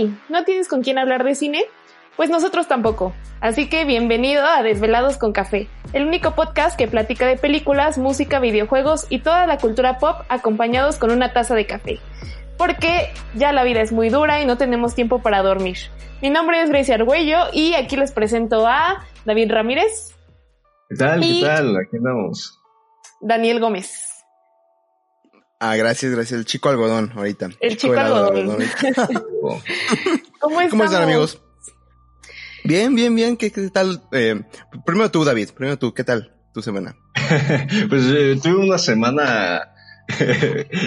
hey, ¿no tienes con quién hablar de cine? Pues nosotros tampoco. Así que bienvenido a Desvelados con Café, el único podcast que platica de películas, música, videojuegos y toda la cultura pop acompañados con una taza de café. Porque ya la vida es muy dura y no tenemos tiempo para dormir. Mi nombre es Gracie Argüello y aquí les presento a David Ramírez. ¿Qué tal? ¿Qué tal? Aquí andamos. Daniel Gómez. Ah, gracias, gracias. El chico algodón ahorita. El chico, algodón. ¿Cómo, ¿Cómo están amigos? Bien, bien, bien. ¿Qué, tal? Eh, primero tú, David. Primero tú. ¿Qué tal tu semana? pues eh, tuve una semana...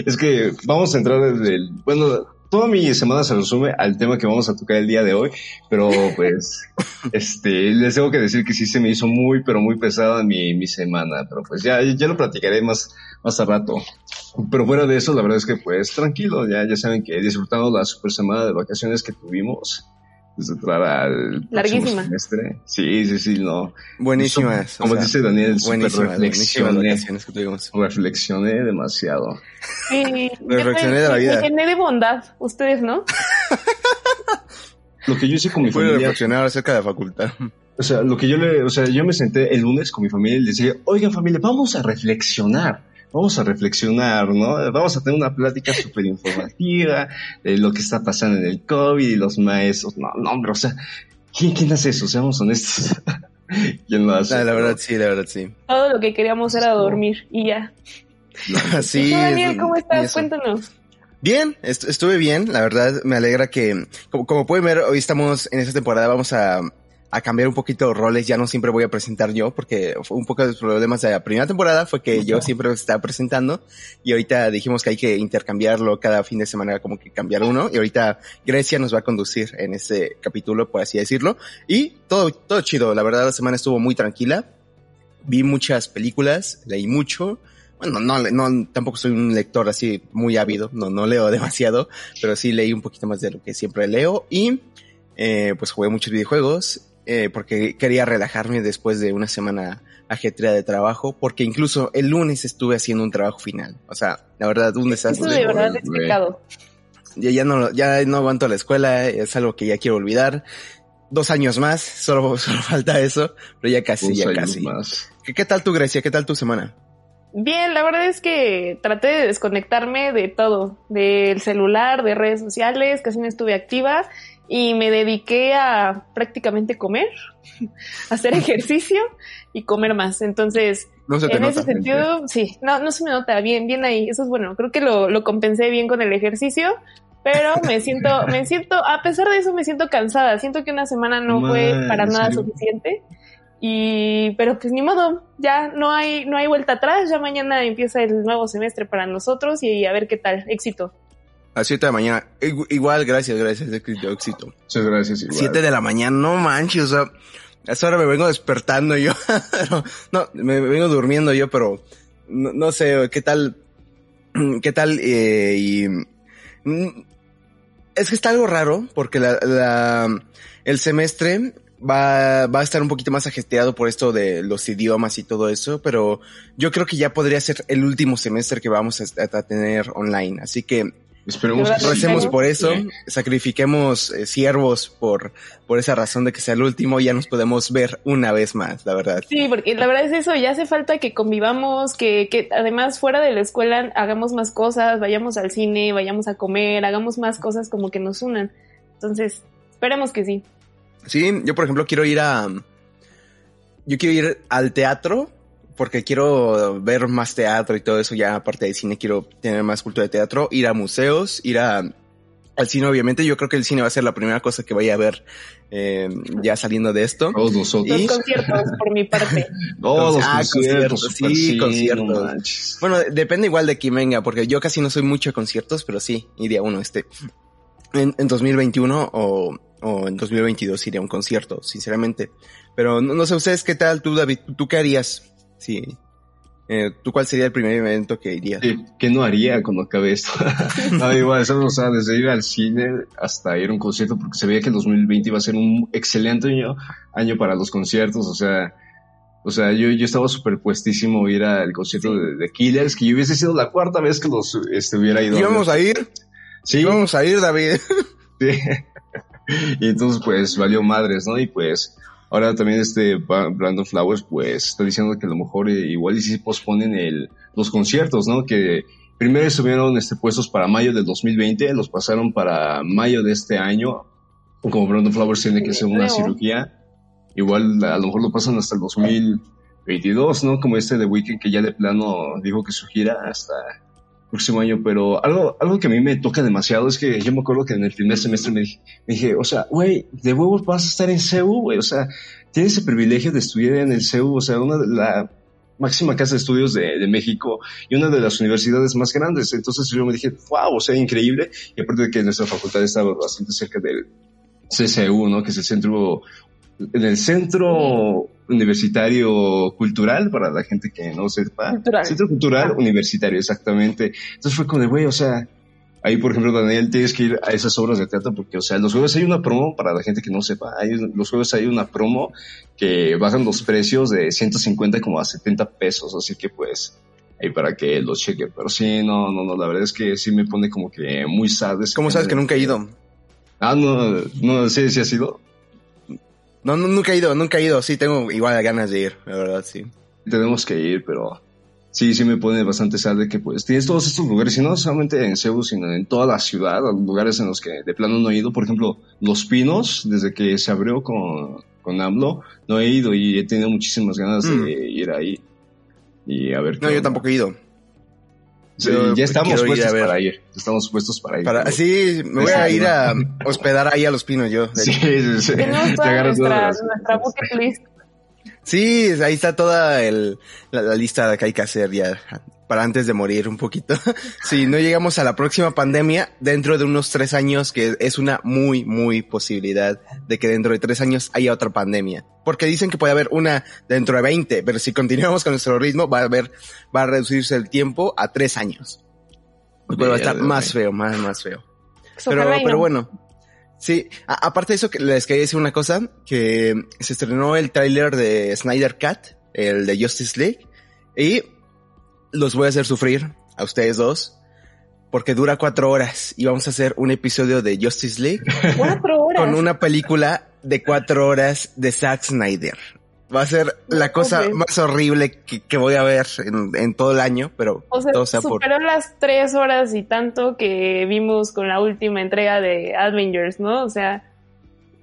es que vamos a entrar desde el... Bueno, toda mi semana se resume al tema que vamos a tocar el día de hoy, pero pues, este, les tengo que decir que sí se me hizo muy, pero muy pesada mi, mi semana, pero pues ya, ya lo platicaré más, más a rato. Pero fuera de eso, la verdad es que pues tranquilo, ya, ya saben que he disfrutado la super semana de vacaciones que tuvimos desde entrar al Larguísima. semestre. Sí, sí, sí, no. Buenísimas. Como dice Daniel, reflexioné, reflexioné demasiado. Sí, reflexioné de la vida. Me de bondad, ustedes, ¿no? lo que yo hice con mi familia. reflexionar acerca de la facultad. O sea, lo que yo le, o sea, yo me senté el lunes con mi familia y les dije, oigan familia, vamos a reflexionar vamos a reflexionar, ¿no? Vamos a tener una plática súper informativa de lo que está pasando en el COVID y los maestros. No, no, hombre, o sea, ¿quién, quién hace eso? Seamos honestos. ¿Quién lo hace? Ah, la verdad sí, la verdad sí. Todo lo que queríamos era dormir y ya. sí. Daniel, ¿cómo estás? Cuéntanos. Bien, estuve bien, la verdad me alegra que, como, como pueden ver, hoy estamos en esta temporada, vamos a a cambiar un poquito roles, ya no siempre voy a presentar yo, porque fue un poco de los problemas de la primera temporada fue que yo siempre estaba presentando y ahorita dijimos que hay que intercambiarlo cada fin de semana, como que cambiar uno, y ahorita Grecia nos va a conducir en este capítulo, por así decirlo, y todo, todo chido, la verdad la semana estuvo muy tranquila, vi muchas películas, leí mucho, bueno, no, no, tampoco soy un lector así muy ávido, no, no leo demasiado, pero sí leí un poquito más de lo que siempre leo y eh, pues jugué muchos videojuegos eh, porque quería relajarme después de una semana ajetreada de trabajo, porque incluso el lunes estuve haciendo un trabajo final. O sea, la verdad, un desastre. Eso de verdad es pecado. Ya, ya, no, ya no aguanto la escuela, es algo que ya quiero olvidar. Dos años más, solo, solo falta eso, pero ya casi, ya casi. Más. ¿Qué, ¿Qué tal tu Grecia? ¿Qué tal tu semana? Bien, la verdad es que traté de desconectarme de todo, del celular, de redes sociales, casi no estuve activa y me dediqué a prácticamente comer, hacer ejercicio y comer más. Entonces, en ese sentido, sí, no, no se me nota bien, bien ahí. Eso es bueno. Creo que lo, lo compensé bien con el ejercicio, pero me siento, me siento, a pesar de eso, me siento cansada. Siento que una semana no fue para nada suficiente. Y, pero pues ni modo, ya no hay, no hay vuelta atrás, ya mañana empieza el nuevo semestre para nosotros y a ver qué tal, éxito. A 7 de la mañana. Igual, gracias, gracias, éxito. Muchas gracias, igual. 7 de la mañana, no manches, o sea, a esa hora me vengo despertando yo. no, me vengo durmiendo yo, pero no, sé, qué tal, qué tal, eh, y, mm, es que está algo raro, porque la, la, el semestre va, va a estar un poquito más ajetreado por esto de los idiomas y todo eso, pero yo creo que ya podría ser el último semestre que vamos a, a tener online. Así que Esperemos que recemos por eso, sacrifiquemos eh, siervos por, por esa razón de que sea el último y ya nos podemos ver una vez más, la verdad. Sí, porque la verdad es eso, ya hace falta que convivamos, que, que además fuera de la escuela hagamos más cosas, vayamos al cine, vayamos a comer, hagamos más cosas como que nos unan. Entonces, esperemos que sí. Sí, yo por ejemplo quiero ir a... Yo quiero ir al teatro porque quiero ver más teatro y todo eso, ya aparte de cine quiero tener más cultura de teatro, ir a museos, ir a, al cine obviamente, yo creo que el cine va a ser la primera cosa que vaya a ver eh, ya saliendo de esto. Todos nosotros. Los conciertos por mi parte. Todos los ah, conciertos, sí, conciertos. bueno, depende igual de quién venga, porque yo casi no soy mucho de conciertos, pero sí, iría uno este. En, en 2021 o, o en 2022 iría a un concierto, sinceramente. Pero no, no sé ustedes qué tal tú, David, ¿tú qué harías? Sí. Eh, ¿Tú cuál sería el primer evento que irías? ¿Qué no haría cuando acabe esto? no, igual, eso, o sea, desde ir al cine hasta ir a un concierto, porque se veía que el 2020 iba a ser un excelente año, año para los conciertos, o sea, o sea, yo, yo estaba súper puestísimo ir al concierto de, Killers, que yo hubiese sido la cuarta vez que los este, hubiera ido. ¿Íbamos a ir? Sí. Íbamos a ir, David. Sí. y entonces pues valió madres, ¿no? Y pues ahora también este Brandon Flowers pues está diciendo que a lo mejor eh, igual y si posponen el, los conciertos, ¿no? Que primero estuvieron este, puestos para mayo del 2020, los pasaron para mayo de este año, como Brandon Flowers tiene que hacer una cirugía, igual a lo mejor lo pasan hasta el 2022, ¿no? Como este de Weekend que ya de plano dijo que su gira hasta próximo año, pero algo, algo que a mí me toca demasiado es que yo me acuerdo que en el primer semestre me dije, o sea, güey, de huevos vas a estar en CEU, güey, o sea, tienes ese privilegio de estudiar en el CEU, o sea, una de la máxima casa de estudios de, de, México y una de las universidades más grandes. Entonces yo me dije, wow, o sea, increíble. Y aparte de que nuestra facultad estaba bastante cerca del CCU, ¿no? Que es el centro en el centro universitario cultural, para la gente que no sepa. Centro cultural universitario, exactamente. Entonces fue como de, güey, o sea, ahí por ejemplo, Daniel, tienes que ir a esas obras de teatro porque, o sea, los jueves hay una promo, para la gente que no sepa, hay, los jueves hay una promo que bajan los precios de 150 como a 70 pesos, así que pues, ahí para que los cheque. Pero sí, no, no, no, la verdad es que sí me pone como que muy sad. ¿Cómo sabes que nunca he ido? Ah, no, no, sí, sí ha sido. No, nunca he ido, nunca he ido. Sí, tengo igual ganas de ir, la verdad, sí. Tenemos que ir, pero sí, sí me pone bastante sad de que pues tienes todos estos lugares, y no solamente en Seúl, sino en toda la ciudad, lugares en los que de plano no he ido. Por ejemplo, Los Pinos, desde que se abrió con, con AMLO, no he ido y he tenido muchísimas ganas de mm. ir ahí. Y a ver. No, yo tampoco he ido. Sí, ya estamos puestos para ir. Estamos puestos para ir. Para, sí, me voy a ir a hospedar ahí a los pinos yo. Sí, sí, sí. Tenemos toda nuestra, nuestra bucket list. Sí, ahí está toda el, la, lista que hay que hacer ya para antes de morir un poquito. si no llegamos a la próxima pandemia, dentro de unos tres años, que es una muy, muy posibilidad de que dentro de tres años haya otra pandemia. Porque dicen que puede haber una dentro de 20, pero si continuamos con nuestro ritmo, va a haber, va a reducirse el tiempo a tres años. Pero va a estar más feo, más, más feo. Pero, pero bueno. Sí, aparte de eso, les quería decir una cosa, que se estrenó el tráiler de Snyder Cat, el de Justice League, y los voy a hacer sufrir a ustedes dos, porque dura cuatro horas y vamos a hacer un episodio de Justice League. Cuatro horas. Con una película de cuatro horas de Zack Snyder. Va a ser la cosa más horrible que, voy a ver en, todo el año, pero o sea, superó las tres horas y tanto que vimos con la última entrega de Avengers, ¿no? O sea,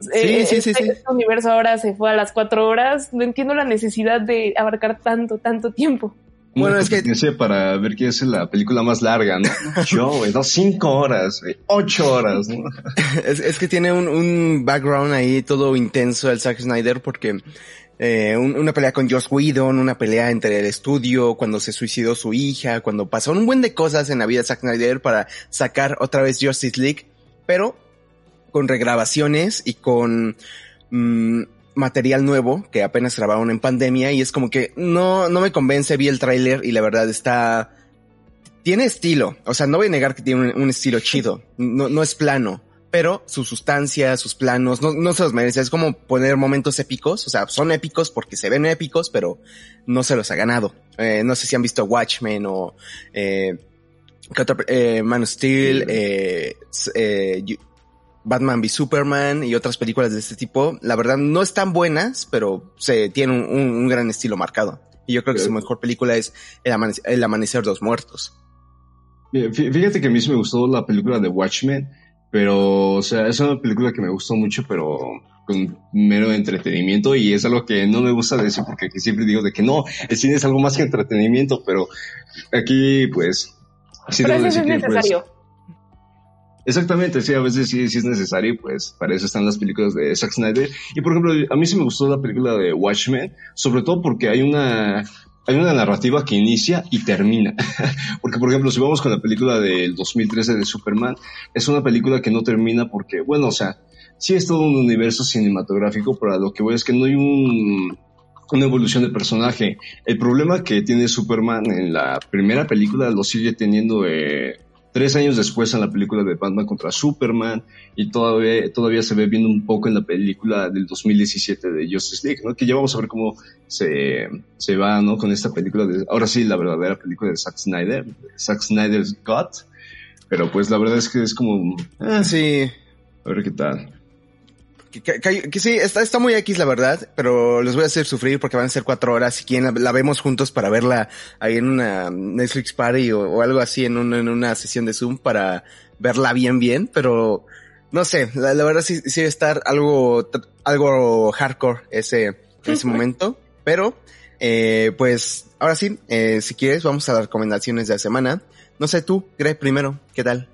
sí, eh, sí, sí, este, este universo ahora se fue a las cuatro horas. No entiendo la necesidad de abarcar tanto, tanto tiempo. Bueno, es que para ver quién es la película más larga, ¿no? Yo, güey, no, cinco horas, ocho horas, ¿no? es, que tiene un, un background ahí todo intenso el Zack Snyder porque eh, una pelea con Joss Whedon, una pelea entre el estudio, cuando se suicidó su hija, cuando pasó un buen de cosas en la vida de Zack Snyder para sacar otra vez Justice League, pero con regrabaciones y con mm, material nuevo que apenas grabaron en pandemia y es como que no, no me convence, vi el tráiler y la verdad está, tiene estilo, o sea, no voy a negar que tiene un, un estilo chido, no, no es plano, pero su sustancia, sus planos, no, no se los merece. Es como poner momentos épicos, o sea, son épicos porque se ven épicos, pero no se los ha ganado. Eh, no sé si han visto Watchmen o eh, eh Man of Steel, eh, eh, Batman v Superman y otras películas de este tipo. La verdad no están buenas, pero se tiene un, un, gran estilo marcado. Y yo creo que su mejor película es El, El Amanecer de los Muertos. Fíjate que a mí sí me gustó la película de Watchmen pero, o sea, es una película que me gustó mucho, pero con mero entretenimiento y es algo que no me gusta decir porque aquí siempre digo de que no, el cine es algo más que entretenimiento, pero aquí pues... Sí pero es pues, necesario. Exactamente, sí, a veces sí, sí es necesario, pues para eso están las películas de Zack Snyder. Y por ejemplo, a mí sí me gustó la película de Watchmen, sobre todo porque hay una hay una narrativa que inicia y termina. porque, por ejemplo, si vamos con la película del 2013 de Superman, es una película que no termina porque, bueno, o sea, sí es todo un universo cinematográfico, pero lo que voy es que no hay un, una evolución de personaje. El problema que tiene Superman en la primera película lo sigue teniendo eh, tres años después en la película de Batman contra Superman y todavía, todavía se ve viendo un poco en la película del 2017 de Justice League, ¿no? Que ya vamos a ver cómo se, se va, ¿no? Con esta película de, ahora sí, la verdadera película de Zack Snyder, Zack Snyder's God, pero pues la verdad es que es como, ah, sí, a ver qué tal. Que, sí, está, está muy X la verdad, pero les voy a hacer sufrir porque van a ser cuatro horas. Si quieren, la, vemos juntos para verla ahí en una Netflix Party o, algo así, en, en una sesión de Zoom para verla bien, bien, pero no sé, la, verdad sí, sí estar algo, algo hardcore ese, ese momento, pero, eh, pues, ahora sí, eh, si quieres, vamos a las recomendaciones de la semana. No sé tú, Greg, primero, ¿qué tal?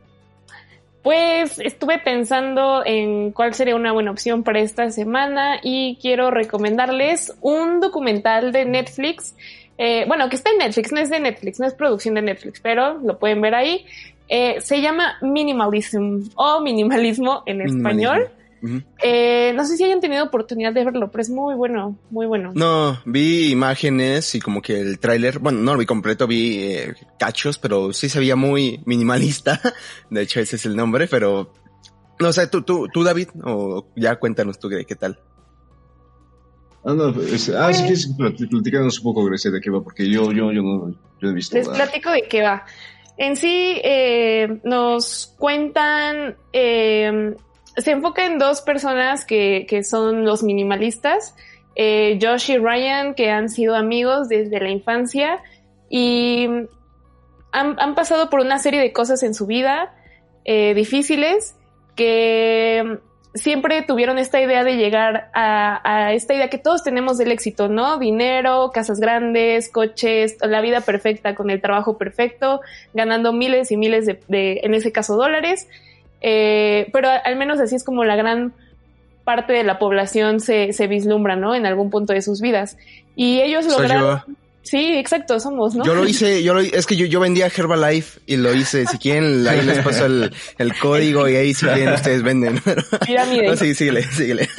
Pues estuve pensando en cuál sería una buena opción para esta semana y quiero recomendarles un documental de Netflix. Eh, bueno, que está en Netflix, no es de Netflix, no es producción de Netflix, pero lo pueden ver ahí. Eh, se llama Minimalism o Minimalismo en español. Eh, no sé si hayan tenido oportunidad de verlo, pero es muy bueno, muy bueno. No, vi imágenes y como que el tráiler, bueno, no lo vi completo, vi eh, cachos, pero sí se veía muy minimalista. De hecho, ese es el nombre, pero no sé, tú, tú, tú David, o ya cuéntanos tú qué tal. Ah, no, ah, sí, sí, platícanos un poco, Grecia, de qué va, porque yo, yo, yo no, yo he visto. Les platico de qué va. En sí, eh, nos cuentan, eh, se enfoca en dos personas que, que son los minimalistas, eh, Josh y Ryan, que han sido amigos desde la infancia y han, han pasado por una serie de cosas en su vida eh, difíciles que siempre tuvieron esta idea de llegar a, esta idea que todos tenemos del éxito, ¿no? Dinero, casas grandes, coches, la vida perfecta con el trabajo perfecto, ganando miles y miles de, en ese caso, dólares. Eh, pero al menos así es como la gran parte de la población se, se vislumbra, ¿no? En algún punto de sus vidas. Y ellos lograron... Sí, exacto, somos, ¿no? Yo lo hice, yo lo es que yo, yo vendía Herbalife y lo hice. Si quieren, ahí les paso el, el código y ahí si quieren ustedes venden. Pirámide. No, sí, síguele, síguele.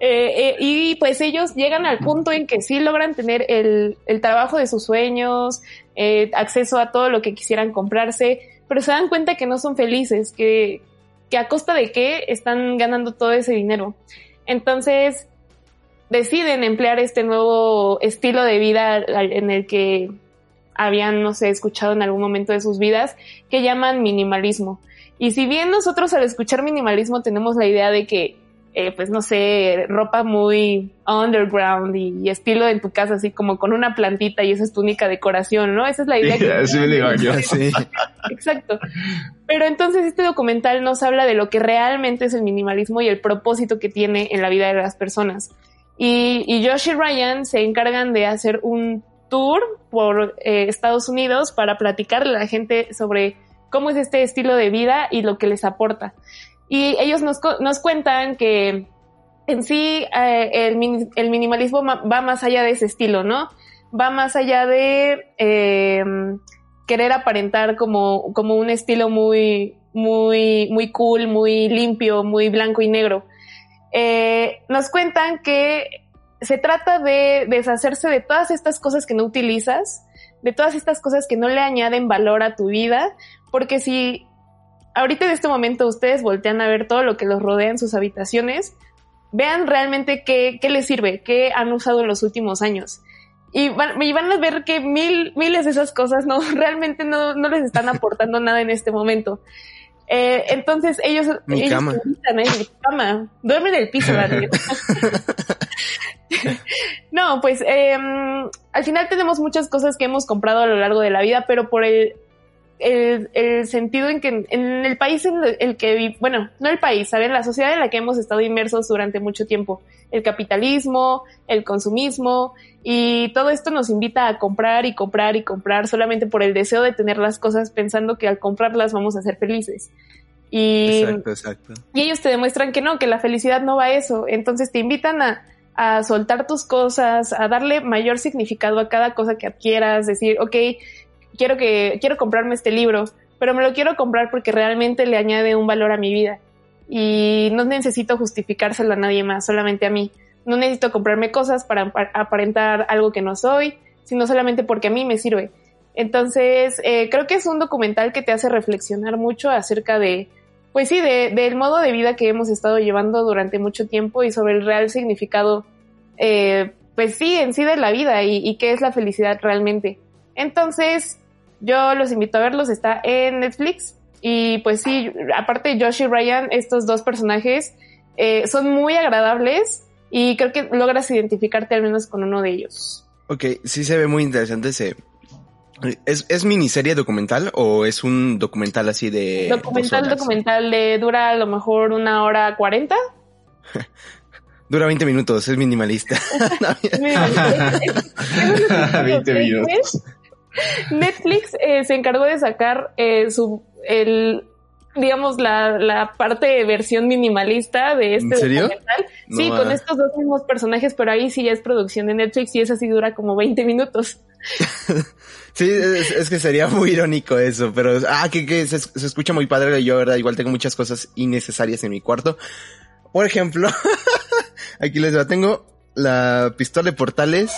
Eh, eh, y pues ellos llegan al punto en que sí logran tener el, el trabajo de sus sueños, eh, acceso a todo lo que quisieran comprarse, pero se dan cuenta que no son felices, que, que a costa de qué están ganando todo ese dinero. Entonces, deciden emplear este nuevo estilo de vida en el que habían, no sé, escuchado en algún momento de sus vidas, que llaman minimalismo. Y si bien nosotros al escuchar minimalismo tenemos la idea de que, eh, pues no sé, ropa muy underground y, estilo en tu casa, así como con una plantita y esa es tu única decoración, ¿no? Esa es la idea. que sí, digo yo, sí. Exacto. Pero entonces este documental nos habla de lo que realmente es el minimalismo y el propósito que tiene en la vida de las personas. Y, y Josh y Ryan se encargan de hacer un tour por eh, Estados Unidos para platicarle a la gente sobre cómo es este estilo de vida y lo que les aporta. Y ellos nos, nos cuentan que en sí eh, el, minimalismo va más allá de ese estilo, ¿no? Va más allá de eh, querer aparentar como, como un estilo muy, muy, muy cool, muy limpio, muy blanco y negro eh, nos cuentan que se trata de deshacerse de todas estas cosas que no utilizas, de todas estas cosas que no le añaden valor a tu vida, porque si ahorita en este momento ustedes voltean a ver todo lo que los rodea en sus habitaciones, vean realmente qué, qué les sirve, qué han usado en los últimos años. Y van, y van a ver que mil, miles de esas cosas no, realmente no, no les están aportando nada en este momento. Eh, entonces ellos, mi ellos cama. mi cama. Duermen en el piso, Daniel. no, pues eh, al final tenemos muchas cosas que hemos comprado a lo largo de la vida, pero por el, el, el sentido en que en el país en el que, bueno, no el país, ¿saben? La sociedad en la que hemos estado inmersos durante mucho tiempo. El capitalismo, el consumismo, y todo esto nos invita a comprar y comprar y comprar solamente por el deseo de tener las cosas pensando que al comprarlas vamos a ser felices. Y, exacto, exacto. y ellos te demuestran que no, que la felicidad no va a eso. Entonces te invitan a, a soltar tus cosas, a darle mayor significado a cada cosa que adquieras, decir, ok, quiero que, quiero comprarme este libro, pero me lo quiero comprar porque realmente le añade un valor a mi vida. Y no necesito justificárselo a nadie más, solamente a mí no necesito comprarme cosas para aparentar algo que no soy, sino solamente porque a mí me sirve. Entonces, eh, creo que es un documental que te hace reflexionar mucho acerca de, pues sí, de, del modo de vida que hemos estado llevando durante mucho tiempo y sobre el real significado, eh, pues sí, en sí de la vida y, y qué es la felicidad realmente. Entonces, yo los invito a verlos, está en Netflix y pues sí, aparte Josh y Ryan, estos dos personajes, eh, son muy agradables y creo que logras identificarte al menos con uno de ellos. Ok, sí se ve muy interesante ese. ¿Es, ¿Es miniserie documental o es un documental así de... Documental, documental, de dura a lo mejor una hora cuarenta. Dura 20 minutos, es minimalista. 20 minutos. Netflix eh, se encargó de sacar eh, su el digamos la, la parte de versión minimalista de este documental. No, sí, ah. con estos dos mismos personajes, pero ahí sí ya es producción de Netflix y esa sí dura como 20 minutos. Sí, es, es que sería muy irónico eso, pero ah, que, que se, se escucha muy padre. Yo, verdad, igual tengo muchas cosas innecesarias en mi cuarto. Por ejemplo, aquí les va, tengo la pistola de portales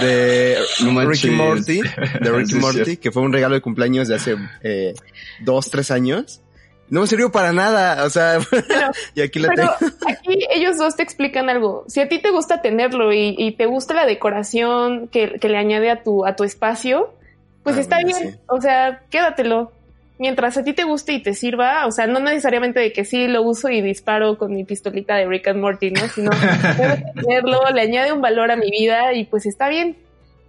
de No. Ricky Morty, de Ricky Morty, que fue un regalo de cumpleaños de hace eh, dos, tres años. No me sirvió para nada, o sea, y aquí la Pero tengo. aquí ellos dos te explican algo. Si a ti te gusta tenerlo y, y te gusta la decoración que, que le añade a tu, a tu espacio, pues Ah, está mira, bien. sí. O sea, quédatelo. Mientras a ti te guste y te sirva, o sea, no necesariamente de que sí lo uso y disparo con mi pistolita de Rick and Morty, ¿no? Sino puedo tenerlo, le añade un valor a mi vida y pues está bien.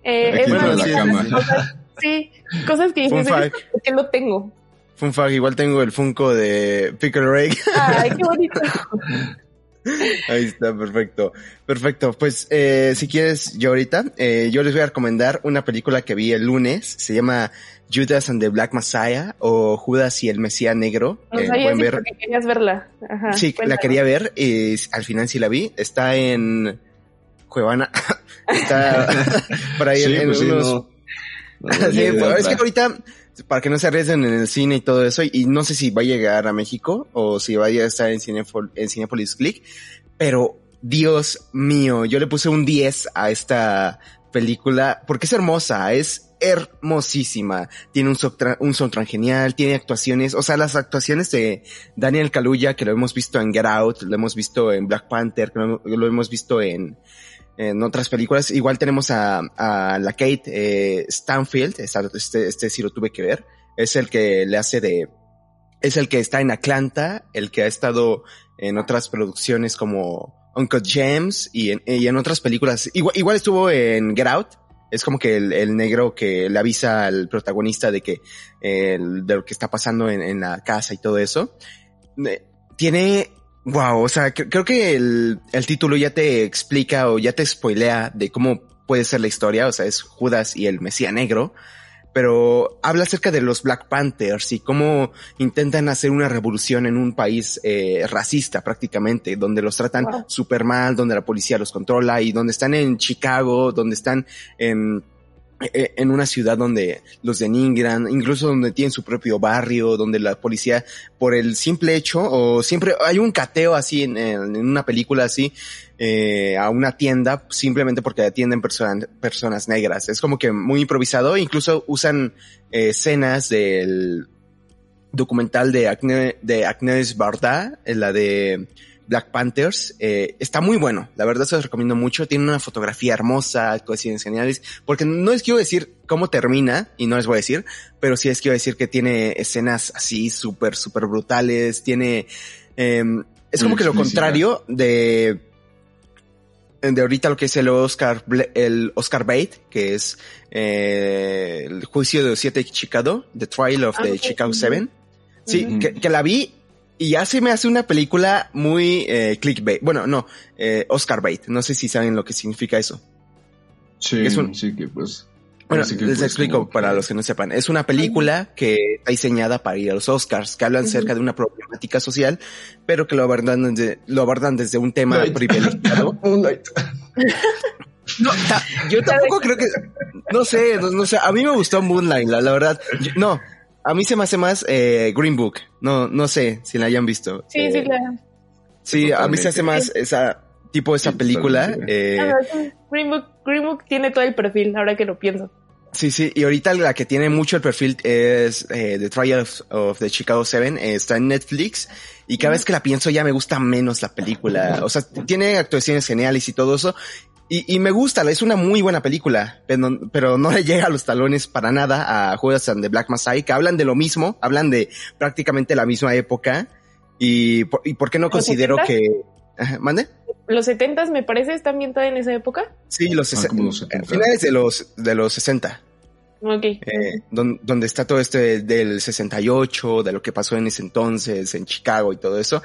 Eh, es más, sí, cosas, sí. cosas- que dices, fact. ¿por qué lo tengo? Fun fact, igual tengo el Funko de Pickle Rick. Ay, qué bonito. Ahí está, perfecto. Perfecto. Pues, eh, si quieres, yo ahorita, eh, yo les voy a recomendar una película que vi el lunes. Se llama Judas and the Black Messiah o Judas y el Mesías Negro. No Eh, sabía ver. porque querías verla. Ajá, Sí, la quería ver y al final sí la vi. Está en Cuevana. Está por ahí Sí, en, en pues sí, unos no. No, Sí, pues, es que ahorita, para que no se arriesguen en el cine y todo eso, y no sé si va a llegar a México o si vaya a estar en, Cinefol- en Cinepolis Click, pero Dios mío, yo le puse un 10 a esta película porque es hermosa, es hermosísima. Tiene un, soundtrack- un soundtrack genial, tiene actuaciones, o sea, las actuaciones de Daniel Kaluuya, que lo hemos visto en Get Out, lo hemos visto en Black Panther, lo, hemos visto en, en otras películas. Igual tenemos a, a la Kate eh, Stanfield, este, este sí lo tuve que ver. Es el que le hace de, es el que está en Atlanta, el que ha estado en otras producciones como Uncle James y en, y en otras películas. Igual, igual estuvo en Get Out. Es como que el, el negro que le avisa al protagonista de que, eh, de lo que está pasando en, en la casa y todo eso. Tiene, wow, o sea, cre- creo que el, el título ya te explica o ya te spoilea de cómo puede ser la historia. O sea, es Judas y el Mesías Negro pero habla acerca de los Black Panthers y cómo intentan hacer una revolución en un país eh, racista prácticamente, donde los tratan Wow. súper mal, donde la policía los controla y donde están en Chicago, donde están en, eh, en una ciudad donde los denigran, incluso donde tienen su propio barrio, donde la policía, por el simple hecho, o siempre hay un cateo así en, en una película así, eh, a una tienda simplemente porque atienden personas personas negras. Es como que muy improvisado. Incluso usan eh, escenas del documental de, Acne, de Agnes Barda, eh, la de Black Panthers. Eh, está muy bueno. La verdad se los recomiendo mucho. Tiene una fotografía hermosa, actuaciones geniales. Porque no les quiero decir cómo termina, y no les voy a decir, pero sí les quiero decir que tiene escenas así súper, súper brutales. Tiene... eh, es como que lo contrario de de ahorita lo que es el Oscar, el Oscar Bate, que es eh, el juicio de los siete de Chicago, The Trial of Ah, the ok. Chicago. Seven. Sí, que, que la vi y ya se me hace una película muy eh, clickbait. Bueno, no, eh, Oscar Bate. No sé si saben lo que significa eso. Sí, es un- sí que pues. Bueno, que, les pues, explico como para los que no sepan. Es una película que está diseñada para ir a los Oscars, que hablan Ujú. acerca de una problemática social, pero que lo abordan desde, lo abordan desde un tema Moonlight. privilegiado. Moonlight. No, ta- yo tampoco creo que, no sé, no, no sé, a mí me gustó Moonlight, la, la verdad. Yo- no, a mí se me hace más eh, Green Book. No, no sé si la hayan visto. Sí, Eh, sí, la. sí, a mí se hace más esa tipo esa película. eh, Green Book, Green Book tiene todo el perfil, ahora que lo pienso. Sí, sí, y ahorita la que tiene mucho el perfil es eh, The Trial of, of the Chicago Seven, eh, está en Netflix, y cada vez que la pienso ya me gusta menos la película. O sea, tiene actuaciones geniales y todo eso, y, y me gusta, es una muy buena película, pero, pero no le llega a los talones para nada a Judas and the Black Messiah, que hablan de lo mismo, hablan de prácticamente la misma época, y, por- y por qué no ¿Los considero 70? que... ¿Mande? Los 70 me parece, ¿está ambientada en esa época? Sí, los, Ah, 60, como los 70. finales de los, de los 60. Ok. eh, don- donde está todo este del 68, de lo que pasó en ese entonces, en Chicago y todo eso.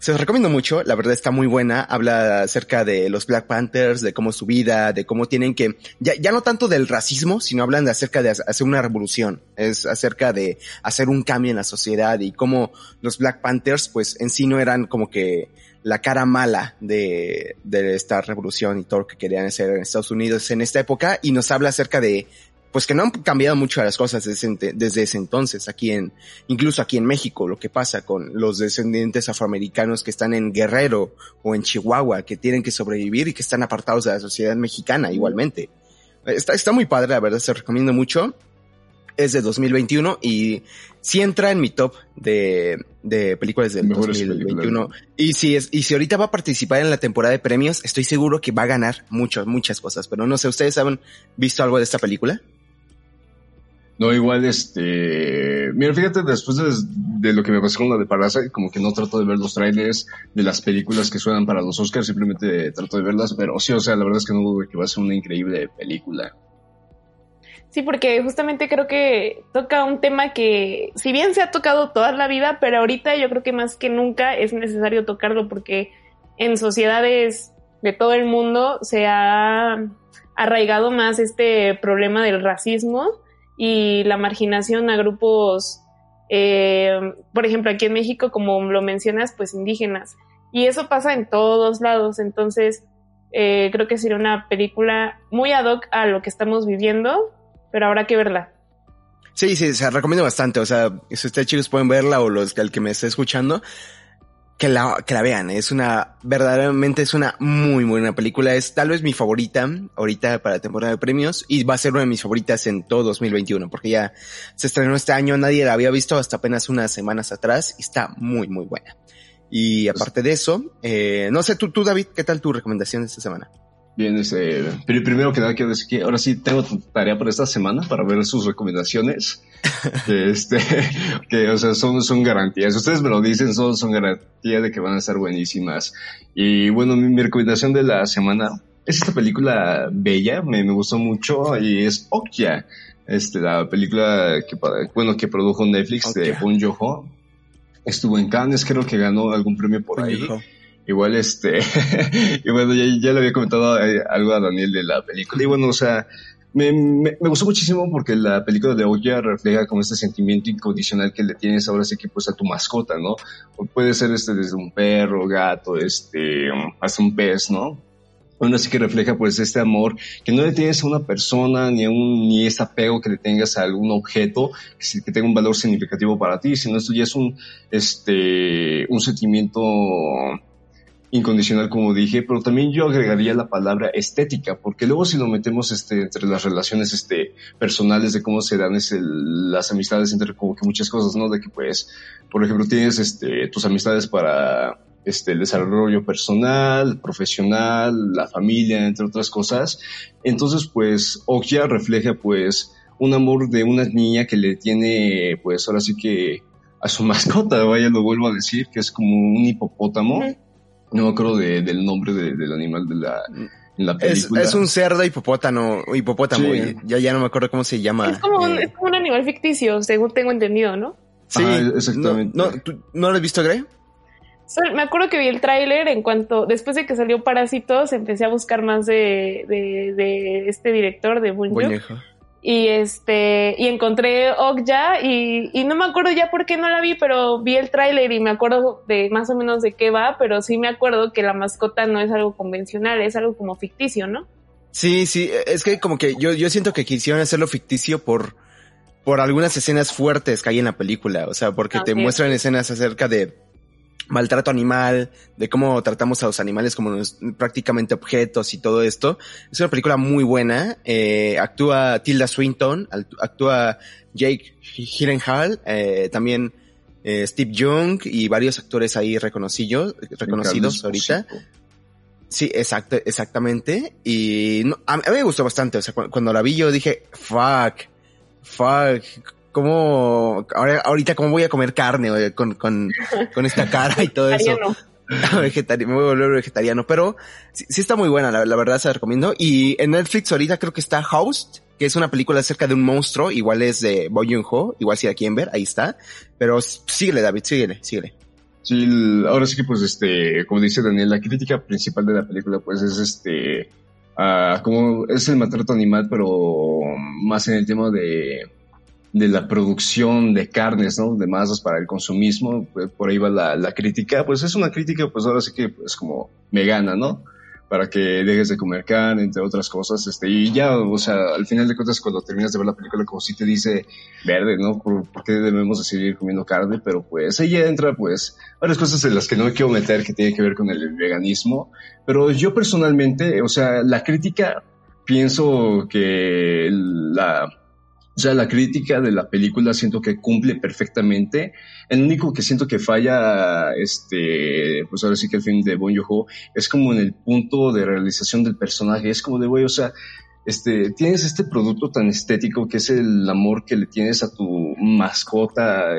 Se los recomiendo mucho, la verdad está muy buena, habla acerca de los Black Panthers, de cómo es su vida, de cómo tienen que, ya, ya no tanto del racismo, sino hablan de acerca de ha- hacer una revolución, es acerca de hacer un cambio en la sociedad y cómo los Black Panthers pues en sí no eran como que la cara mala de, de esta revolución y todo lo que querían hacer en Estados Unidos en esta época y nos habla acerca de pues que no han cambiado mucho las cosas desde, desde ese entonces, aquí en, incluso aquí en México, lo que pasa con los descendientes afroamericanos que están en Guerrero o en Chihuahua, que tienen que sobrevivir y que están apartados de la sociedad mexicana igualmente. Está, está muy padre, la verdad, se recomiendo mucho. Es de 2021 y sí entra en mi top de, de películas del Mejores 2021. Y si es, y si ahorita va a participar en la temporada de premios, estoy seguro que va a ganar muchas, muchas cosas. Pero no sé, ¿ustedes han visto algo de esta película? No, igual, este. Mira, fíjate, después de, de lo que me pasó con la de Parasite, como que no trato de ver los trailers de las películas que suenan para los Oscars, simplemente trato de verlas, pero sí, o sea, la verdad es que no dudo que va a ser una increíble película. Sí, porque justamente creo que toca un tema que, si bien se ha tocado toda la vida, pero ahorita yo creo que más que nunca es necesario tocarlo porque en sociedades de todo el mundo se ha arraigado más este problema del racismo y la marginación a grupos, eh, por ejemplo, aquí en México, como lo mencionas, pues indígenas. Y eso pasa en todos lados. Entonces, eh, creo que sería una película muy ad hoc a lo que estamos viviendo, pero habrá que verla. Sí, sí, se recomiendo bastante. O sea, si ustedes chicos pueden verla o los el que me esté escuchando, que la, que la vean. Es una, verdaderamente es una muy buena película. Es tal vez mi favorita ahorita para la temporada de premios y va a ser una de mis favoritas en todo 2021 porque ya se estrenó este año. Nadie la había visto hasta apenas unas semanas atrás y está muy, muy buena. Y aparte de eso, eh, no sé, tú, tú David, ¿qué tal tu recomendación de esta semana? Bien, este, pero primero que nada quiero decir que ahora sí tengo tarea para esta semana para ver sus recomendaciones. que, este, que, o sea, son, son garantías. Ustedes me lo dicen, son, son garantías de que van a estar buenísimas. Y bueno, mi, mi recomendación de la semana es esta película bella, me, me gustó mucho y es Okja. Este, la película que, bueno, que produjo Netflix de. Bong Joon-ho. Estuvo en Cannes, creo que ganó algún premio por ahí. Igual este, y bueno, ya, le había comentado eh, algo a Daniel de la película. Y bueno, o sea, me, me, gustó muchísimo porque la película de Oya refleja como este sentimiento incondicional que le tienes ahora sí que pues a tu mascota, ¿no? Puede ser este desde un perro, gato, este, hasta un pez, ¿no? Bueno, así que refleja pues este amor que no le tienes a una persona ni a un, ni este apego que le tengas a algún objeto que, que tenga un valor significativo para ti, sino esto ya es un, este, un sentimiento incondicional, como dije, pero también yo agregaría la palabra estética, porque luego si lo metemos este, entre las relaciones este, personales de cómo se dan es el- las amistades entre como que muchas cosas, ¿no? De que pues, por ejemplo, tienes este, tus amistades para este, el desarrollo personal, profesional, la familia, entre otras cosas. Entonces, pues, Okja refleja pues un amor de una niña que le tiene, pues ahora sí que a su mascota, vaya, lo vuelvo a decir, que es como un hipopótamo. No me acuerdo de- del nombre de- del animal de la, en la película. es un cerdo hipopótamo, hipopótamo, Sí. y ya, ya no me acuerdo cómo se llama. Es como, un, eh, es como un animal ficticio, según tengo entendido, ¿no? sí, Ajá, exactamente. No, no, ¿tú no lo has visto, Grey? Me acuerdo que vi el tráiler en cuanto, después de que salió Parásitos, empecé a buscar más de, de, de este director de Bunjo. Y este, y encontré Okja y, y no me acuerdo ya por qué no la vi, pero vi el tráiler y me acuerdo de más o menos de qué va, pero sí me acuerdo que la mascota no es algo convencional, es algo como ficticio, ¿no? Sí, sí, es que como que yo, yo siento que quisieron hacerlo ficticio por, por algunas escenas fuertes que hay en la película, o sea, porque te muestran escenas acerca de maltrato animal, de cómo tratamos a los animales como prácticamente objetos y todo esto. Es una película muy buena, eh, actúa Tilda Swinton, act- actúa Jake Gyllenhaal, eh, también eh, Steve Young y varios actores ahí reconocidos, reconocidos ahorita. Sí, exacto, exactamente. Y no, a, mí me gustó bastante. O sea, cu- cuando la vi yo dije, fuck, fuck, ¿cómo, ahora, ahorita cómo voy a comer carne con, con, con esta cara y todo eso? Vegetariano, me voy a volver vegetariano, pero sí, sí está muy buena, la, la, verdad se la recomiendo. Y en Netflix ahorita creo que está Host, que es una película acerca de un monstruo, igual es de Bo Joon-ho, igual si la quieren ver, ahí está. Pero síguele, David, síguele, síguele. Sí, ahora sí que pues este, como dice Daniel, la crítica principal de la película pues es este, uh, como es el maltrato animal, pero más en el tema de, de la producción de carnes, ¿no? De masas para el consumismo, pues, por ahí va la, la, crítica, pues es una crítica pues ahora sí que pues como vegana, ¿no? para que dejes de comer carne, entre otras cosas, este, y ya, o sea, al final de cuentas cuando terminas de ver la película como si te dice verde, ¿no? ¿Por, qué debemos de seguir comiendo carne? Pero pues ahí entra pues varias cosas en las que no me quiero meter que tiene que ver con el veganismo, pero yo personalmente, o sea, la crítica, pienso que la, o sea, la crítica de la película siento que cumple perfectamente. El único que siento que falla, este, pues ahora sí que el film de Bon Joon-ho es como en el punto de realización del personaje. Es como de, güey, o sea, este, tienes este producto tan estético que es el amor que le tienes a tu mascota, a,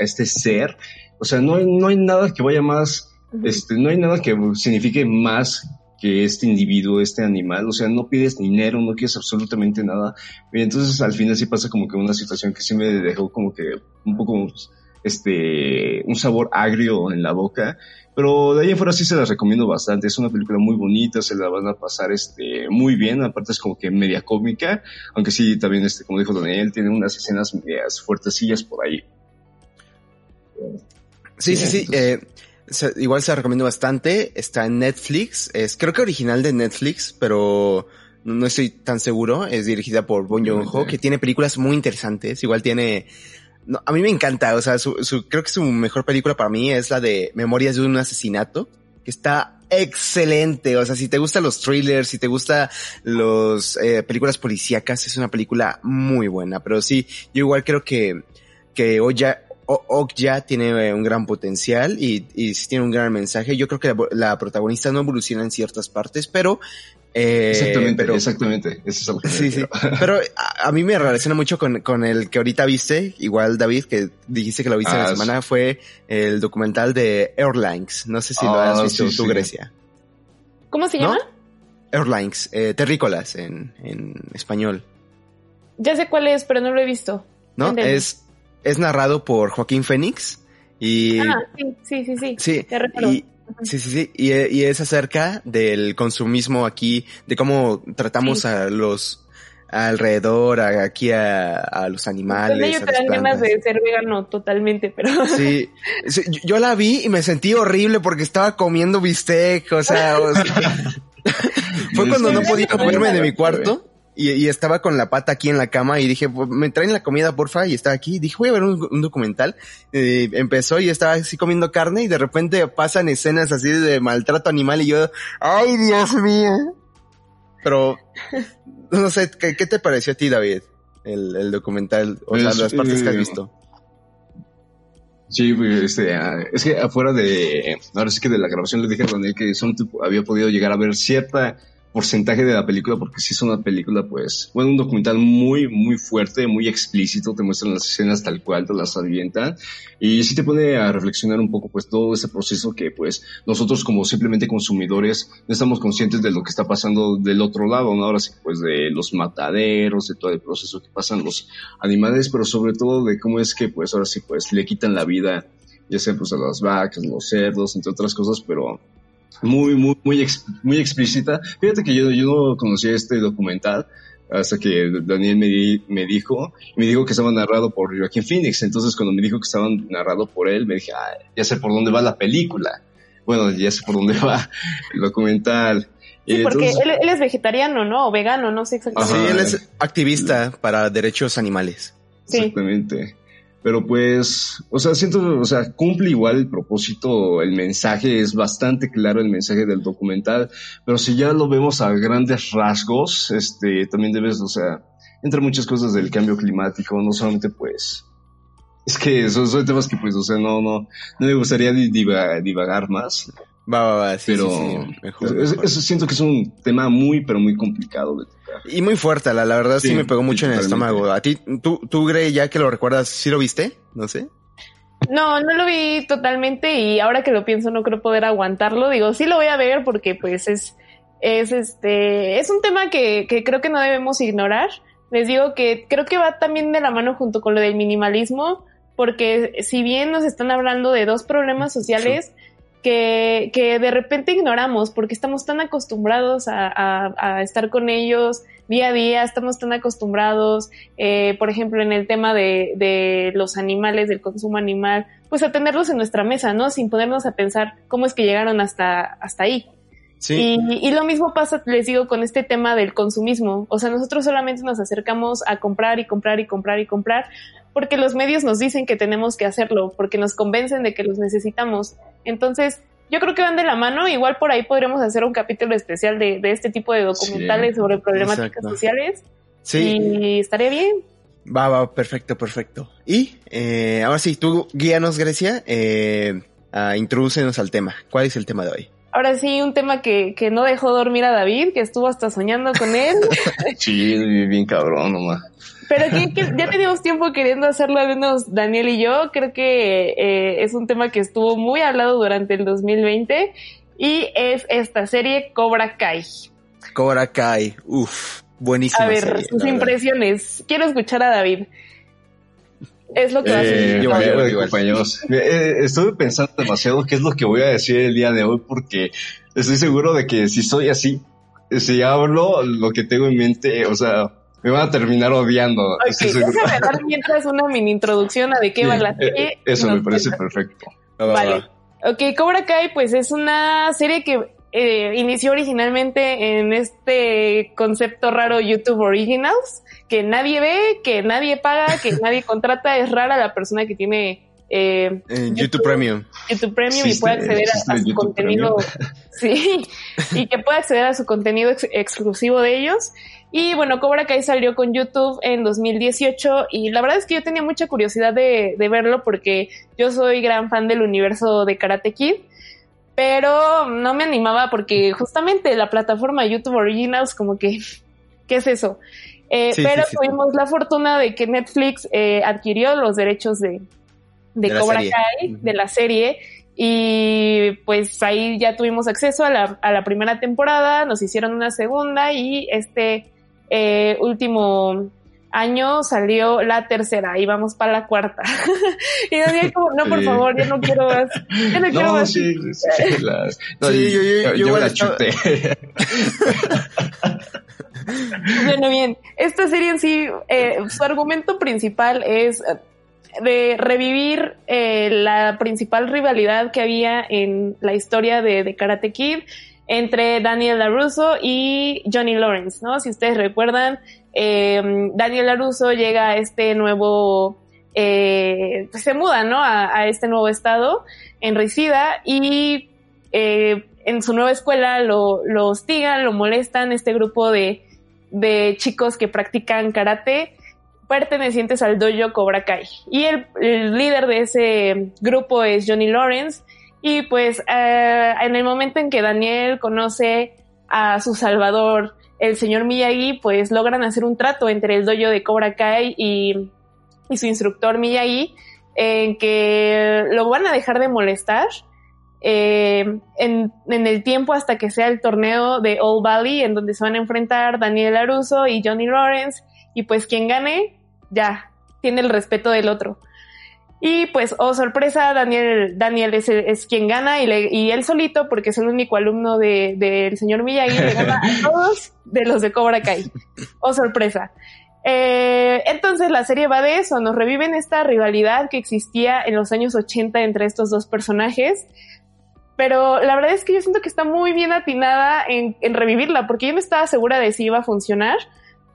este ser. O sea, no hay, no hay nada que vaya más, este, no hay nada que signifique más que este individuo, este animal, o sea, no pides dinero, no quieres absolutamente nada. Y entonces al final sí pasa como que una situación que sí me dejó como que un poco, este, un sabor agrio en la boca. Pero de ahí en fuera sí se las recomiendo bastante. Es una película muy bonita, se la van a pasar este, muy bien. Aparte es como que media cómica, aunque sí también, este, como dijo Daniel, tiene unas escenas medias fuertecillas por ahí. Sí, sí, sí. Eh, se, igual se la recomiendo bastante. Está en Netflix. Es creo que original de Netflix, pero no, estoy tan seguro. Es dirigida por Bon Joon-ho, que tiene películas muy interesantes. Igual tiene... No, a mí me encanta. O sea, su, su, creo que su mejor película para mí es la de Memorias de un asesinato, que está excelente. O sea, si te gustan los thrillers, si te gustan los eh, películas policíacas, es una película muy buena. Pero sí, yo igual creo que que Oya, Okja tiene un gran potencial y, y tiene un gran mensaje. Yo creo que la, la, protagonista no evoluciona en ciertas partes, pero... Eh, exactamente, pero, exactamente. Eso es sí, sí. Pero a, a, mí me relaciona mucho con, con el que ahorita viste, igual David, que dijiste que lo viste ah, en la semana, fue el documental de Airlines. No sé si ah, lo has visto sí, tú, sí. Grecia. ¿Cómo se llama? ¿No? Airlines, eh, terrícolas en, en español. Ya sé cuál es, pero no lo he visto. ¿No? Entendí. Es es narrado por Joaquín Fénix y... Ah, sí, sí, sí, sí. Sí, y, sí, sí, sí. Y, y, es acerca del consumismo aquí, de cómo tratamos sí. a los alrededor, a, aquí a, a, los animales. Yo te dan ganas de ser vegano totalmente, pero... Sí, sí, yo la vi y me sentí horrible porque estaba comiendo bistec, o sea... O sea fue cuando no podía moverme de mi cuarto y, y, estaba con la pata aquí en la cama y dije, me traen la comida, porfa, y estaba aquí. Dije, voy a ver un, un documental. Eh, empezó y estaba así comiendo carne y de repente pasan escenas así de maltrato animal y yo, ay, Dios mío. Pero, no sé, ¿qué, qué te pareció a ti, David? El, el documental, o sea, las partes que has visto. Sí, este, es que afuera de, ahora sí que de la grabación le dije a Daniel que son, había podido llegar a ver cierta porcentaje de la película, porque sí es una película, pues, bueno, un documental muy, muy fuerte, muy explícito, te muestran las escenas tal cual, te las avientan, y sí te pone a reflexionar un poco, pues, todo ese proceso que, pues, nosotros como simplemente consumidores no estamos conscientes de lo que está pasando del otro lado, ¿no? Ahora sí, pues, de los mataderos, de todo el proceso que pasan los animales, pero sobre todo de cómo es que, pues, ahora sí, pues, le quitan la vida, ya sea, pues, a las vacas, los cerdos, entre otras cosas, pero muy, muy, muy, ex, muy explícita. Fíjate que yo, yo no conocía este documental hasta que Daniel me, me dijo, me dijo que estaba narrado por Joaquín Phoenix. Entonces, cuando me dijo que estaba narrado por él, me dije, ah, ya sé por dónde va la película. Bueno, ya sé por dónde va el documental. Sí, porque Entonces, él, él, es vegetariano, ¿no? O vegano, no sé exactamente. Sí, él es activista para derechos animales. Sí. Exactamente. Pero pues, o sea, siento, o sea, cumple igual el propósito, el mensaje es bastante claro el mensaje del documental, pero si ya lo vemos a grandes rasgos, este, también debes, o sea, entre muchas cosas del cambio climático, no solamente pues, es que son, son temas que pues, o sea, no, no, no me gustaría divagar, divagar más. Va, va, va, sí, pero sí, sí. Mejor, es, mejor. eso siento que es un tema muy, pero muy complicado de tocar. Y muy fuerte, la, la verdad sí, sí me pegó mucho en el estómago. A ti, tú, tú, Grey, ya que lo recuerdas, ¿sí lo viste? No sé. No, no lo vi totalmente y ahora que lo pienso no creo poder aguantarlo. Digo, sí lo voy a ver porque pues es, es este, es un tema que, que creo que no debemos ignorar. Les digo que creo que va también de la mano junto con lo del minimalismo, porque si bien nos están hablando de dos problemas sociales, que, que, de repente ignoramos porque estamos tan acostumbrados a, a, a, estar con ellos día a día, estamos tan acostumbrados, eh, por ejemplo, en el tema de, de, los animales, del consumo animal, pues a tenerlos en nuestra mesa, ¿no? Sin ponernos a pensar cómo es que llegaron hasta, hasta ahí. Sí. Y, y, lo mismo pasa, les digo, con este tema del consumismo. O sea, nosotros solamente nos acercamos a comprar y comprar y comprar y comprar porque los medios nos dicen que tenemos que hacerlo, porque nos convencen de que los necesitamos. Entonces, yo creo que van de la mano. Igual por ahí podríamos hacer un capítulo especial de, de este tipo de documentales sí, sobre problemáticas exacto. sociales. Sí. Y estaría bien. Va, va, perfecto, perfecto. Y eh, ahora sí, tú guíanos, Grecia, eh, introdúcenos al tema. ¿Cuál es el tema de hoy? Ahora sí, un tema que, que no dejó dormir a David, que estuvo hasta soñando con él. sí, bien cabrón nomás. Pero que, que, ya teníamos tiempo queriendo hacerlo, al menos Daniel y yo. Creo que eh, es un tema que estuvo muy hablado durante el 2020 y es esta serie Cobra Kai. Cobra Kai, uff, buenísima. A ver, serie, sus impresiones. Quiero escuchar a David. Es lo que va a hacer. Yo, yo, yo, compañeros. Eh, estuve pensando demasiado qué es lo que voy a decir el día de hoy porque estoy seguro de que si soy así, si hablo lo que tengo en mente, o sea, me van a terminar odiando. Okay, déjame dar mientras una mini introducción a de qué sí, va la serie. Eso me parece perfecto. Vale. Ok, Cobra Kai pues es una serie que eh, inició originalmente en este concepto raro YouTube Originals, que nadie ve, que nadie paga, que nadie contrata, es rara la persona que tiene eh, YouTube, YouTube, Premium. YouTube Premium y puede acceder a, a, su YouTube contenido, sí, y que puede acceder a su contenido ex exclusivo de ellos. Y bueno, Cobra Kai salió con YouTube en 2018 y la verdad es que yo tenía mucha curiosidad de, de verlo porque yo soy gran fan del universo de Karate Kid pero no me animaba porque justamente la plataforma YouTube Originals como que, ¿qué es eso? Eh, sí, pero sí, sí, tuvimos la fortuna de que Netflix eh, adquirió los derechos de, de, de Cobra Kai, uh -huh. de la serie, y pues ahí ya tuvimos acceso a la, a la, primera temporada, nos hicieron una segunda y este eh, último año salió la tercera y vamos para la cuarta. y Daniel como, no, por sí. favor, yo no quiero más. Yo no, no quiero más. Sí, sí, las, no, sí, yo, yo, yo, yo la chuté. bueno, bien, esta serie en sí, eh, su argumento principal es de revivir eh, la principal rivalidad que había en la historia de, de Karate Kid entre Daniel LaRusso y Johnny Lawrence, ¿no? Si ustedes recuerdan, eh, Daniel LaRusso llega a este nuevo, eh, pues se muda, ¿no? A, este nuevo estado en Resida y eh, en su nueva escuela lo, lo, hostigan, lo molestan este grupo de, de chicos que practican karate pertenecientes al dojo Cobra Kai. Y el líder de ese grupo es Johnny Lawrence y pues eh, en el momento en que Daniel conoce a su salvador, el señor Miyagi, pues logran hacer un trato entre el dojo de Cobra Kai y, y su instructor Miyagi, en que lo van a dejar de molestar eh, en, en, el tiempo hasta que sea el torneo de Old Valley, en donde se van a enfrentar Daniel Aruso y Johnny Lawrence, y pues quien gane, ya, tiene el respeto del otro. Y pues, oh sorpresa, Daniel, Daniel es, es quien gana y, le, y, él solito, porque es el único alumno del de, de señor Miyagi, le gana a todos de los de Cobra Kai. Oh sorpresa. Eh, entonces la serie va de eso, nos reviven esta rivalidad que existía en los años 80 entre estos dos personajes. Pero la verdad es que yo siento que está muy bien atinada en, en revivirla, porque yo no estaba segura de si iba a funcionar,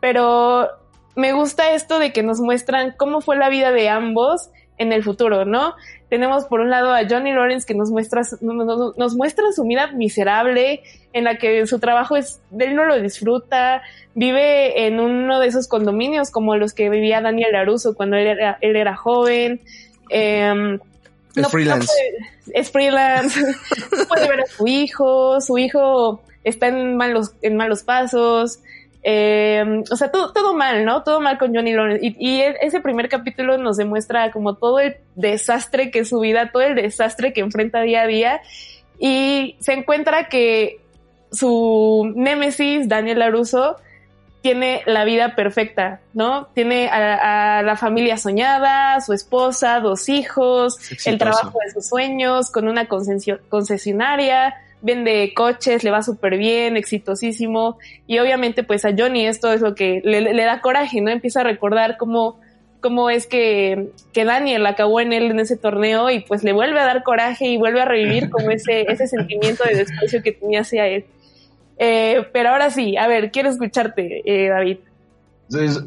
pero me gusta esto de que nos muestran cómo fue la vida de ambos en el futuro, ¿no? Tenemos por un lado a Johnny Lawrence que nos muestra, nos, nos muestra su vida miserable, en la que su trabajo es, él no lo disfruta, vive en uno de esos condominios como los que vivía Daniel Laruso cuando él era, él era joven. Eh, es no, freelance. No puede, es freelance. no puede ver a su hijo, su hijo está en malos, en malos pasos. Eh, o sea, todo, todo mal, ¿no? Todo mal con Johnny Lawrence. Y, y e, ese primer capítulo nos demuestra como todo el desastre que es su vida, todo el desastre que enfrenta día a día. Y se encuentra que su némesis, Daniel Laruso, tiene la vida perfecta, ¿no? Tiene a, a, la familia soñada, su esposa, dos hijos, el trabajo de sus sueños, con una concesionaria, vende coches, le va súper bien, exitosísimo. Y obviamente, pues a Johnny esto es lo que le, le, da coraje, ¿no? Empieza a recordar cómo, cómo es que, que Daniel acabó en él en ese torneo y pues le vuelve a dar coraje y vuelve a revivir como ese, ese sentimiento de desprecio que tenía hacia él. Eh, pero ahora sí, a ver, quiero escucharte, eh, David.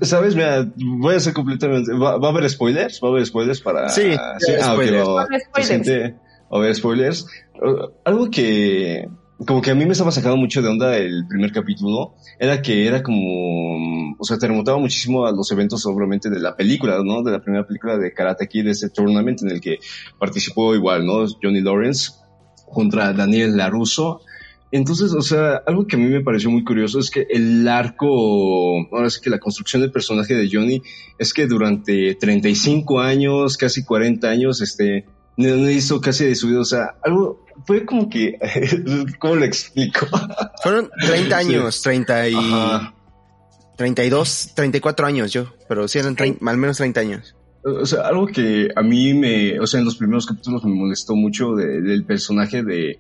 ¿Sabes? Mira, voy a ser completamente. ¿Va, ¿Va, a haber spoilers? ¿Va a haber spoilers para.? Sí, sí ah, spoilers. Okay, Va a haber spoilers. Siente, va a haber spoilers. Algo que. Como que a mí me estaba sacando mucho de onda el primer capítulo, era que era como, o sea, te remontaba muchísimo a los eventos, obviamente, de la película, ¿no? De la primera película de Karate Kid, de ese tournament en el que participó igual, ¿no? Johnny Lawrence contra Daniel LaRusso. Entonces, o sea, algo que a mí me pareció muy curioso es que el arco, ahora sí que la construcción del personaje de Johnny es que durante 35 años, casi 40 años, este, no hizo casi de su vida, o sea, algo, fue como que, ¿cómo lo explico? Fueron 30 años, sí. 30 y... Ajá. 32, 34 años yo, pero sí eran 30, al menos 30 años. O sea, algo que a mí me, o sea, en los primeros capítulos me molestó mucho de, del personaje de,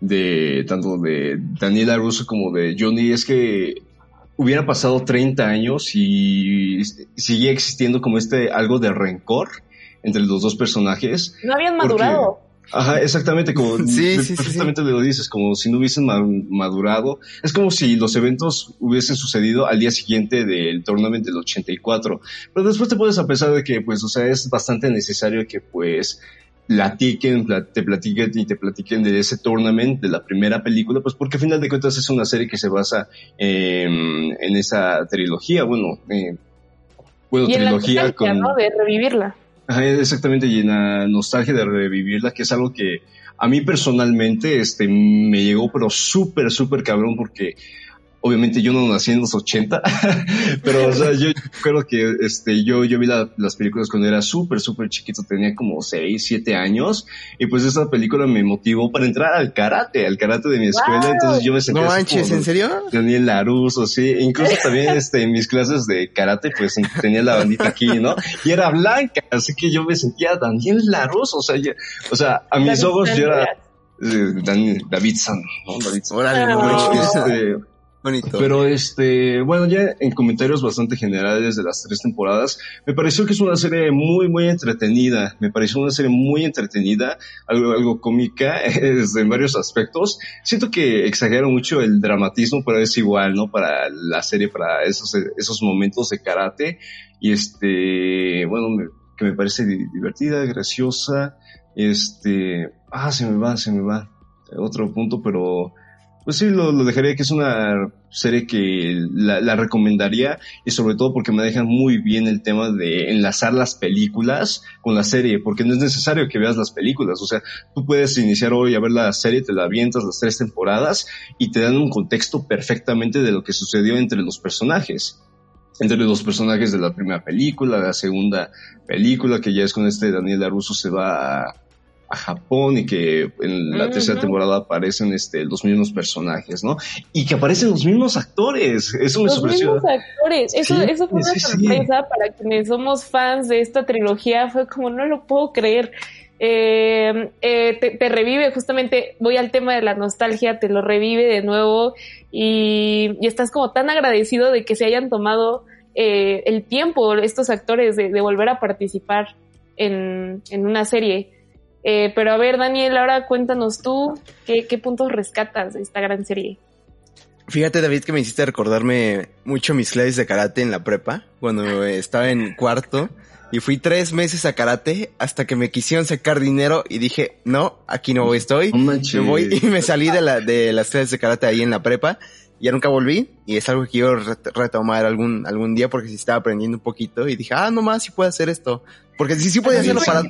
de tanto de Daniela Russo como de Johnny es que hubiera pasado 30 años y seguía existiendo como este algo de rencor entre los dos personajes. No habían madurado. Porque, ajá, exactamente, como sí, sí, perfectamente sí, lo dices, como si no hubiesen madurado. Es como si los eventos hubiesen sucedido al día siguiente del tournament del 84. Pero después te puedes a pensar de que, pues, o sea, es bastante necesario que, pues, platiquen, te platiquen y te platiquen de ese tournament de la primera película, pues porque al final de cuentas es una serie que se basa eh, en esa trilogía, bueno, eh, bueno, y trilogía en la con... ¿no? De revivirla. Exactamente, y en la nostalgia de revivirla, que es algo que a mí personalmente este, me llegó, pero súper, súper cabrón, porque obviamente yo no nací en los 80, pero o sea, yo creo que este, yo, yo vi la, las películas cuando era súper, súper chiquito, tenía como 6, 7 años, y pues esta película me motivó para entrar al karate, al karate de mi escuela, wow. entonces yo me sentía No manches, ¿en serio? Daniel Laruso, sí, incluso también este, en mis clases de karate, pues tenía la bandita aquí, ¿no? Y era blanca, así que yo me sentía Daniel Laruso, o sea, yo, o sea, a mis ojos yo era... Eh, Daniel, David San, ¿no? David San. Órale, Ah. no manches. Este, Bonito. pero este, bueno, ya en comentarios bastante generales de las tres temporadas, me pareció que es una serie muy, muy entretenida. Me pareció una serie muy entretenida, algo, algo cómica este, en varios aspectos. Siento que exagero mucho el dramatismo, pero es igual, ¿no? Para la serie, para esos, esos momentos de karate. Y este, bueno, me, que me parece divertida, graciosa. Este, ah, se me va, se me va. Otro punto, pero pues sí, lo, dejaría que es una serie que la, recomendaría y sobre todo porque me dejan muy bien el tema de enlazar las películas con la serie, porque no es necesario que veas las películas, o sea, tú puedes iniciar hoy a ver la serie, te la avientas las tres temporadas y te dan un contexto perfectamente de lo que sucedió entre los personajes. Entre los personajes de la primera película, la segunda película, que ya es con este Daniel LaRusso se va a, a Japón y que en la uh -huh. tercera temporada aparecen este, los mismos personajes, ¿no? Y que aparecen los mismos actores. Eso me los sorprendió. Los mismos actores. Eso, sí, eso fue una sí, sorpresa sí. para quienes somos fans de esta trilogía. Fue como, no lo puedo creer. Eh, eh, te, te, revive justamente, voy al tema de la nostalgia, te lo revive de nuevo y, y estás como tan agradecido de que se hayan tomado eh, el tiempo estos actores de, de volver a participar en, en una serie. Eh, pero a ver, Daniel, ahora cuéntanos tú qué, qué puntos rescatas de esta gran serie. Fíjate, David, que me hiciste recordarme mucho mis clases de karate en la prepa, cuando estaba en cuarto. Y fui tres meses a karate hasta que me quisieron sacar dinero y dije, no, aquí no estoy. Me voy y me salí de, la, de las clases de karate ahí en la prepa. Ya nunca volví. Y es algo que quiero retomar algún, algún día porque sí estaba aprendiendo un poquito y dije, ah, nomás sí puedo hacer esto. Porque sí, sí podía hacerlo para...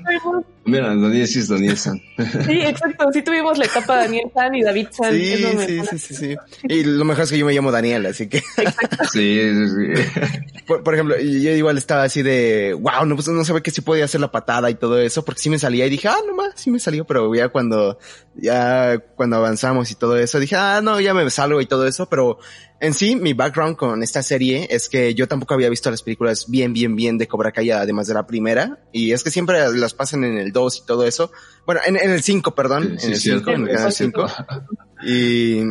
Mira, Daniel sí es Daniel San. Sí, exacto. Sí tuvimos la etapa de Daniel San y David San. Sí, sí, sí, sí, sí, Y lo mejor es que yo me llamo Daniel, así que... Sí, sí, sí. Por, ejemplo, yo igual estaba así de, wow, no, pues no sabía que sí podía hacer la patada y todo eso, porque sí me salía y dije, ah, nomás, sí me salió, pero ya cuando, ya cuando avanzamos y todo eso, dije, ah, no, ya me salgo y todo eso, pero en sí, mi background con esta serie es que yo tampoco había visto las películas bien, bien, bien de Cobra Kai, además de la primera. Y es que siempre las pasan en el 2 y todo eso. Bueno, en, el 5, perdón. en el 5, en el 5. Y,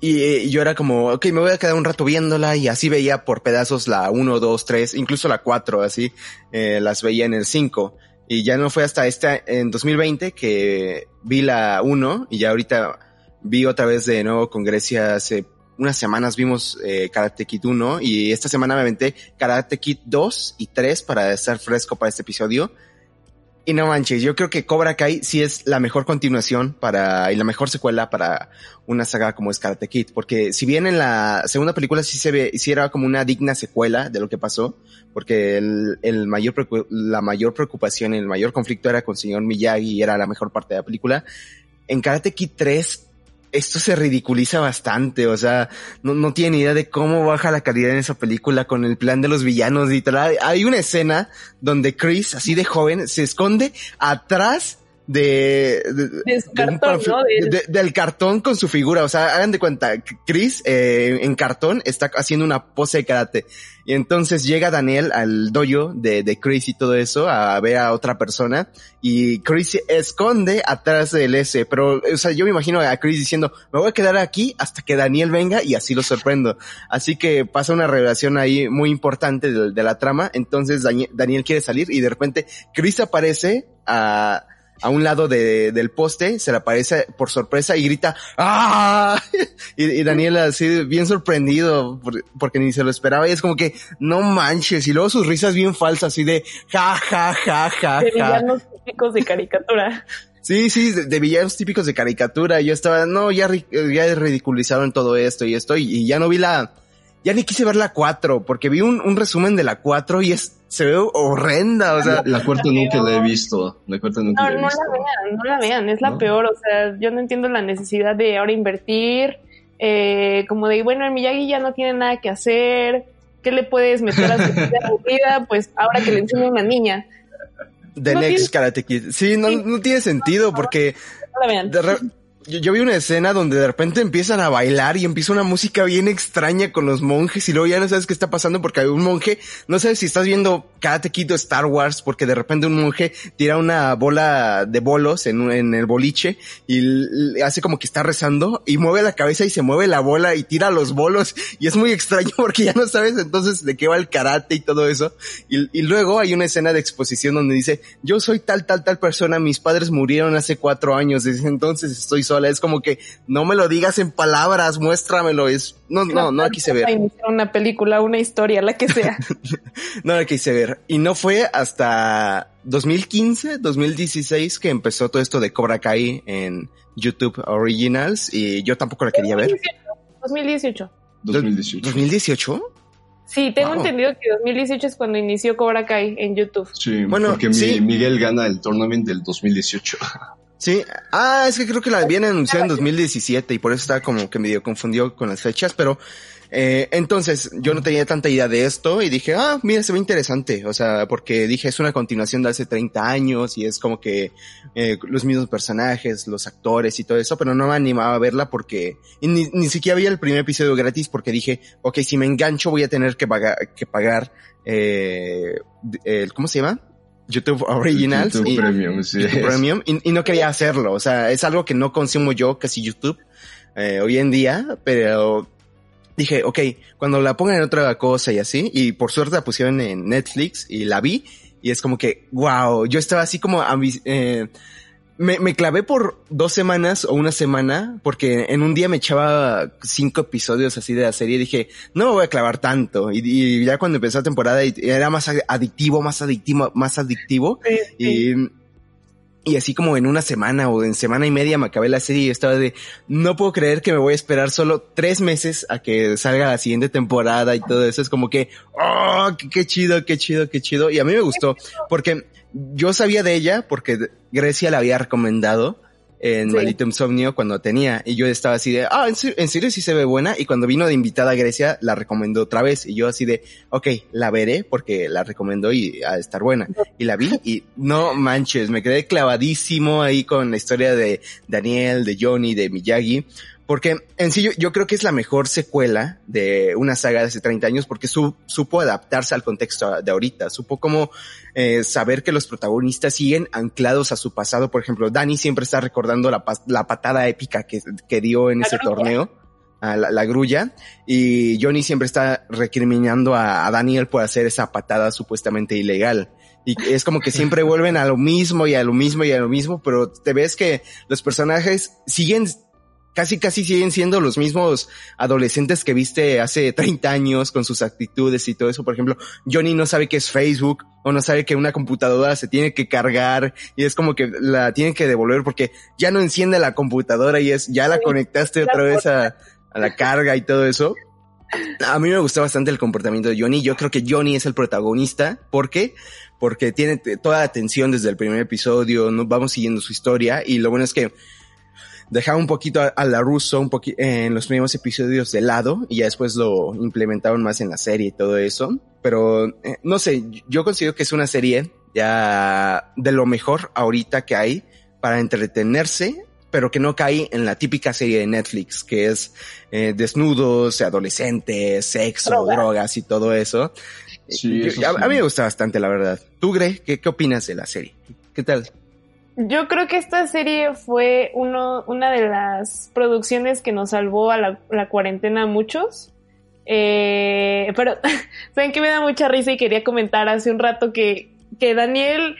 y, yo era como, ok, me voy a quedar un rato viéndola y así veía por pedazos la 1, 2, 3, incluso la 4, así, eh, las veía en el 5. Y ya no fue hasta este, en 2020 que vi la 1 y ya ahorita vi otra vez de nuevo con Grecia hace unas semanas vimos eh, Karate Kid 1 y esta semana me aventé Karate Kid 2 y 3 para estar fresco para este episodio. Y no manches, yo creo que Cobra Kai sí es la mejor continuación para, y la mejor secuela para una saga como es Karate Kid, porque si bien en la segunda película sí se ve, sí como una digna secuela de lo que pasó, porque el, el mayor, la mayor preocupación, el mayor conflicto era con señor Miyagi y era la mejor parte de la película, en Karate Kid 3 esto se ridiculiza bastante, o sea, no, no tiene idea de cómo baja la calidad en esa película con el plan de los villanos y tal. Hay una escena donde Chris, así de joven, se esconde atrás de, del cartón con su figura. O sea, hagan de cuenta, Chris eh, en cartón está haciendo una pose de karate. Y entonces llega Daniel al dojo de, de Chris y todo eso a ver a otra persona. Y Chris se esconde atrás del S. Pero, o sea, yo me imagino a Chris diciendo, me voy a quedar aquí hasta que Daniel venga y así lo sorprendo. Así que pasa una revelación ahí muy importante de, de la trama. Entonces Daniel quiere salir y de repente Chris aparece a a un lado de, del poste, se le aparece por sorpresa y grita ¡Ah! Y, y Daniel así bien sorprendido porque ni se lo esperaba y es como que no manches y luego sus risas bien falsas así de ja ja ja ja. De villanos típicos de caricatura. Sí, sí, de, villanos típicos de caricatura. Yo estaba, no, ya, ya ridiculizaron todo esto y esto y ya no vi la, ya ni quise ver la 4 porque vi un, un resumen de la 4 y es se ve horrenda, o sea. La, cuarta nunca la he visto. La cuarta nunca no, la he visto. No la vean, no la vean, es la peor, o sea, yo no entiendo la necesidad de ahora invertir, eh, como de, bueno, el Miyagi ya no tiene nada que hacer, ¿qué le puedes meter a su vida? Pues ahora que le enseña a una niña. The Next Karate Kid. Sí, no, no tiene sentido porque... No la vean yo, vi una escena donde de repente empiezan a bailar y empieza una música bien extraña con los monjes y luego ya no sabes qué está pasando porque hay un monje, no sabes si estás viendo Karate Kid o Star Wars porque de repente un monje tira una bola de bolos en, en el boliche y hace como que está rezando y mueve la cabeza y se mueve la bola y tira los bolos y es muy extraño porque ya no sabes entonces de qué va el karate y todo eso. Y, y luego hay una escena de exposición donde dice, yo soy tal, tal, tal persona, mis padres murieron hace cuatro años, desde entonces estoy solo es como que no me lo digas en palabras, muéstramelo. Es, no, no, no la quise ver. Una película, una historia, la que sea. no la quise ver. Y no fue hasta 2015, 2016 que empezó todo esto de Cobra Kai en YouTube Originals y yo tampoco la quería ver. 2018. 2018. 2018. Sí, tengo entendido que 2018 es cuando inició Cobra Kai en YouTube. Sí, bueno, porque Miguel gana el tournament del 2018. Sí, ah, es que creo que la habían anunciado en 2017 y por eso estaba como que medio confundido con las fechas, pero eh, entonces yo no tenía tanta idea de esto y dije, ah, mira, se ve interesante, o sea, porque dije, es una continuación de hace 30 años y es como que eh, los mismos personajes, los actores y todo eso, pero no me animaba a verla porque ni, ni siquiera había el primer episodio gratis porque dije, ok, si me engancho voy a tener que pagar, que pagar eh, el, ¿cómo se llama? YouTube Originals. YouTube y, Premium, sí. Premium y, no quería hacerlo. O sea, es algo que no consumo yo casi YouTube eh, hoy en día, pero dije, ok, cuando la pongan en otra cosa y así, y por suerte la pusieron en Netflix y la vi, y es como que, wow, yo estaba así como, eh, me, me, clavé por dos semanas o una semana, porque en un día me echaba cinco episodios así de la serie y dije, no me voy a clavar tanto. Y, ya cuando empezó la temporada era más adictivo, más adictivo, más adictivo. Y y así como en una semana o en semana y media me acabé la serie y estaba de, no puedo creer que me voy a esperar solo tres meses a que salga la siguiente temporada y todo eso. Es como que, oh, qué, chido, qué chido, qué chido. Y a mí me gustó porque yo sabía de ella porque Grecia la había recomendado en Maldito Insomnio cuando tenía. Y yo estaba así de, ah, ¿en serio, sí se ve buena. Y cuando vino de invitada a Grecia, la recomendó otra vez. Y yo así de, ok, la veré porque la recomendó y a estar buena. Y la vi y no manches, me quedé clavadísimo ahí con la historia de Daniel, de Johnny, de Miyagi. Porque en sí yo, creo que es la mejor secuela de una saga de hace 30 años porque supo adaptarse al contexto de ahorita, supo cómo eh, saber que los protagonistas siguen anclados a su pasado. Por ejemplo, Dani siempre está recordando la, la patada épica que, que dio en ese torneo, a la, grulla, y Johnny siempre está recriminando a, a Daniel por hacer esa patada supuestamente ilegal. Y es como que siempre vuelven a lo mismo y a lo mismo y a lo mismo, pero te ves que los personajes siguen casi casi siguen siendo los mismos adolescentes que viste hace 30 años con sus actitudes y todo eso. Por ejemplo, Johnny no sabe qué es Facebook o no sabe que una computadora se tiene que cargar y es como que la tiene que devolver porque ya no enciende la computadora y es, ya la conectaste otra vez a, a la carga y todo eso. A mí me gustó bastante el comportamiento de Johnny. Yo creo que Johnny es el protagonista. ¿Por qué? Porque tiene toda la atención desde el primer episodio. ¿no? Vamos siguiendo su historia. Y lo bueno es que dejaba un poquito a, la Russo un poquito en los primeros episodios de lado y ya después lo implementaron más en la serie y todo eso. Pero eh, no sé, yo considero que es una serie ya de lo mejor ahorita que hay para entretenerse, pero que no cae en la típica serie de Netflix, que es eh, desnudos, adolescentes, sexo, drogas y todo eso. a, mí me gusta bastante, la verdad. ¿Tú, Gre, qué, qué opinas de la serie? ¿Qué tal? Yo creo que esta serie fue uno, una de las producciones que nos salvó a la, cuarentena a muchos. Eh, pero, ¿saben que me da mucha risa y quería comentar hace un rato que, que Daniel,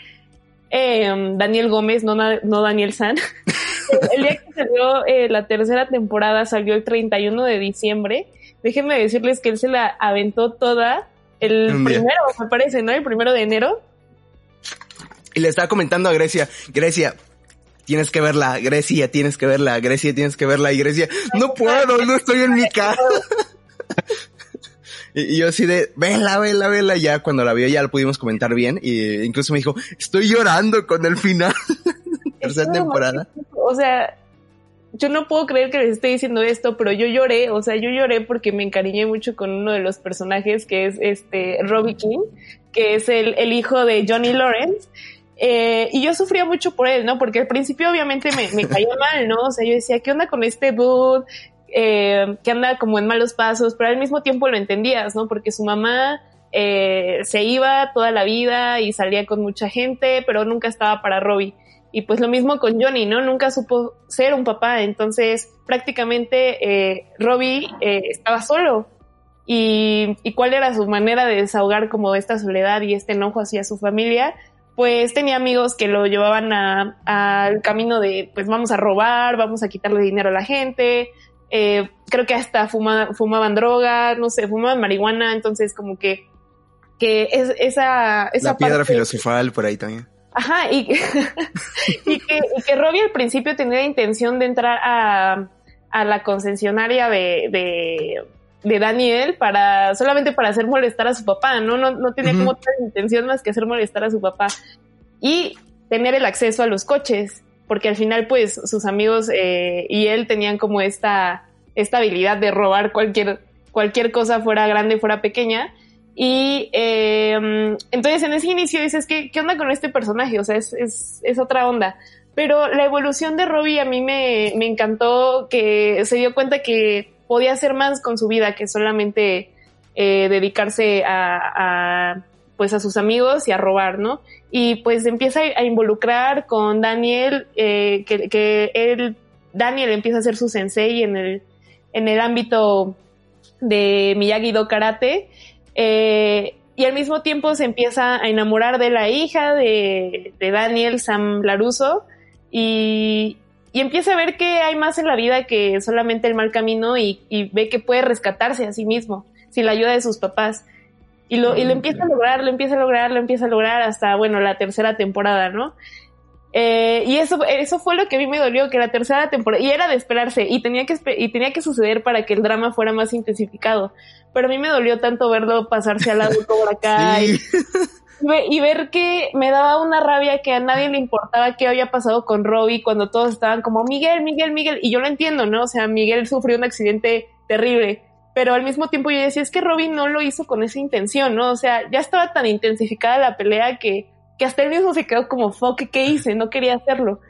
eh, Daniel Gómez, no, no Daniel San, el día que salió eh, la tercera temporada salió el 31 de diciembre. Déjenme decirles que él se la aventó toda el primero, me parece, ¿no? El primero de enero. Y le estaba comentando a Grecia, Grecia, tienes que verla, Grecia, tienes que verla, Grecia, tienes que verla, y Grecia, no puedo, no estoy en mi casa. y, yo así de, vela, vela, vela, ya cuando la vio ya lo pudimos comentar bien, y incluso me dijo, estoy llorando con el final, tercera temporada. O sea, yo no puedo creer que les esté diciendo esto, pero yo lloré, o sea, yo lloré porque me encariñé mucho con uno de los personajes que es este Robbie King, que es el, el hijo de Johnny Lawrence. Eh, y yo sufría mucho por él, ¿no? Porque al principio obviamente me, me caía mal, ¿no? O sea, yo decía, ¿qué onda con este dude? Eh, que anda como en malos pasos, pero al mismo tiempo lo entendías, ¿no? Porque su mamá eh, se iba toda la vida y salía con mucha gente, pero nunca estaba para Robbie. Y pues lo mismo con Johnny, ¿no? Nunca supo ser un papá, entonces prácticamente eh, Robbie eh, estaba solo. Y, y cuál era su manera de desahogar como esta soledad y este enojo hacia su familia, pues tenía amigos que lo llevaban al camino de, pues vamos a robar, vamos a quitarle dinero a la gente. Eh, creo que hasta fumaban droga, no sé, fumaban marihuana, entonces como que, que es, esa, esa La piedra filosofal por ahí también. Ajá, y, y, que, y que Robbie al principio tenía la intención de entrar a, a la concesionaria de, de de Daniel para solamente para hacer molestar a su papá, ¿no? No, no tenía como otra intención más que hacer molestar a su papá y tener el acceso a los coches, porque al final pues sus amigos eh, y él tenían como esta, esta habilidad de robar cualquier, cualquier cosa fuera grande, fuera pequeña. Y eh, entonces en ese inicio dices, ¿qué, ¿qué onda con este personaje? O sea, es, es, es otra onda. Pero la evolución de Robbie a mí me, me encantó que se dio cuenta que podía hacer más con su vida que solamente eh, dedicarse a, pues a sus amigos y a robar, ¿no? Y pues empieza a involucrar con Daniel, eh, que, él, Daniel empieza a ser su sensei en el, en el ámbito de Miyagi-Do Karate, eh, y al mismo tiempo se empieza a enamorar de la hija de, de Daniel, Sam Laruso, y, y empieza a ver que hay más en la vida que solamente el mal camino y, ve que puede rescatarse a sí mismo sin la ayuda de sus papás. Y lo, y lo empieza a lograr, lo empieza a lograr, lo empieza a lograr hasta, bueno, la tercera temporada, ¿no? Eh, y eso, eso fue lo que a mí me dolió, que la tercera temporada, y era de esperarse, y tenía que, y tenía que suceder para que el drama fuera más intensificado. Pero a mí me dolió tanto verlo pasarse al lado de Cobra Kai. Y ver que me daba una rabia que a nadie le importaba qué había pasado con Robbie cuando todos estaban como Miguel, Miguel, Miguel. Y yo lo entiendo, ¿no? O sea, Miguel sufrió un accidente terrible. Pero al mismo tiempo yo decía, es que Robbie no lo hizo con esa intención, ¿no? O sea, ya estaba tan intensificada la pelea que que hasta él mismo se quedó como, fuck, ¿qué hice? No quería hacerlo.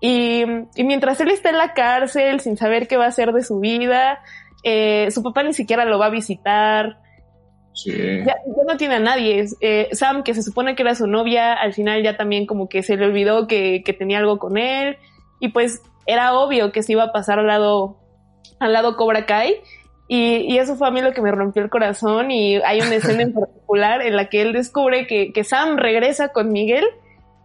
Y, y, mientras él está en la cárcel sin saber qué va a hacer de su vida, eh, su papá ni siquiera lo va a visitar. Sí. Ya, ya, no tiene a nadie. Eh, Sam, que se supone que era su novia, al final ya también como que se le olvidó que, que tenía algo con él. Y pues era obvio que se iba a pasar al lado, al lado Cobra Kai. Y, y, eso fue a mí lo que me rompió el corazón y hay una escena en particular en la que él descubre que, que Sam regresa con Miguel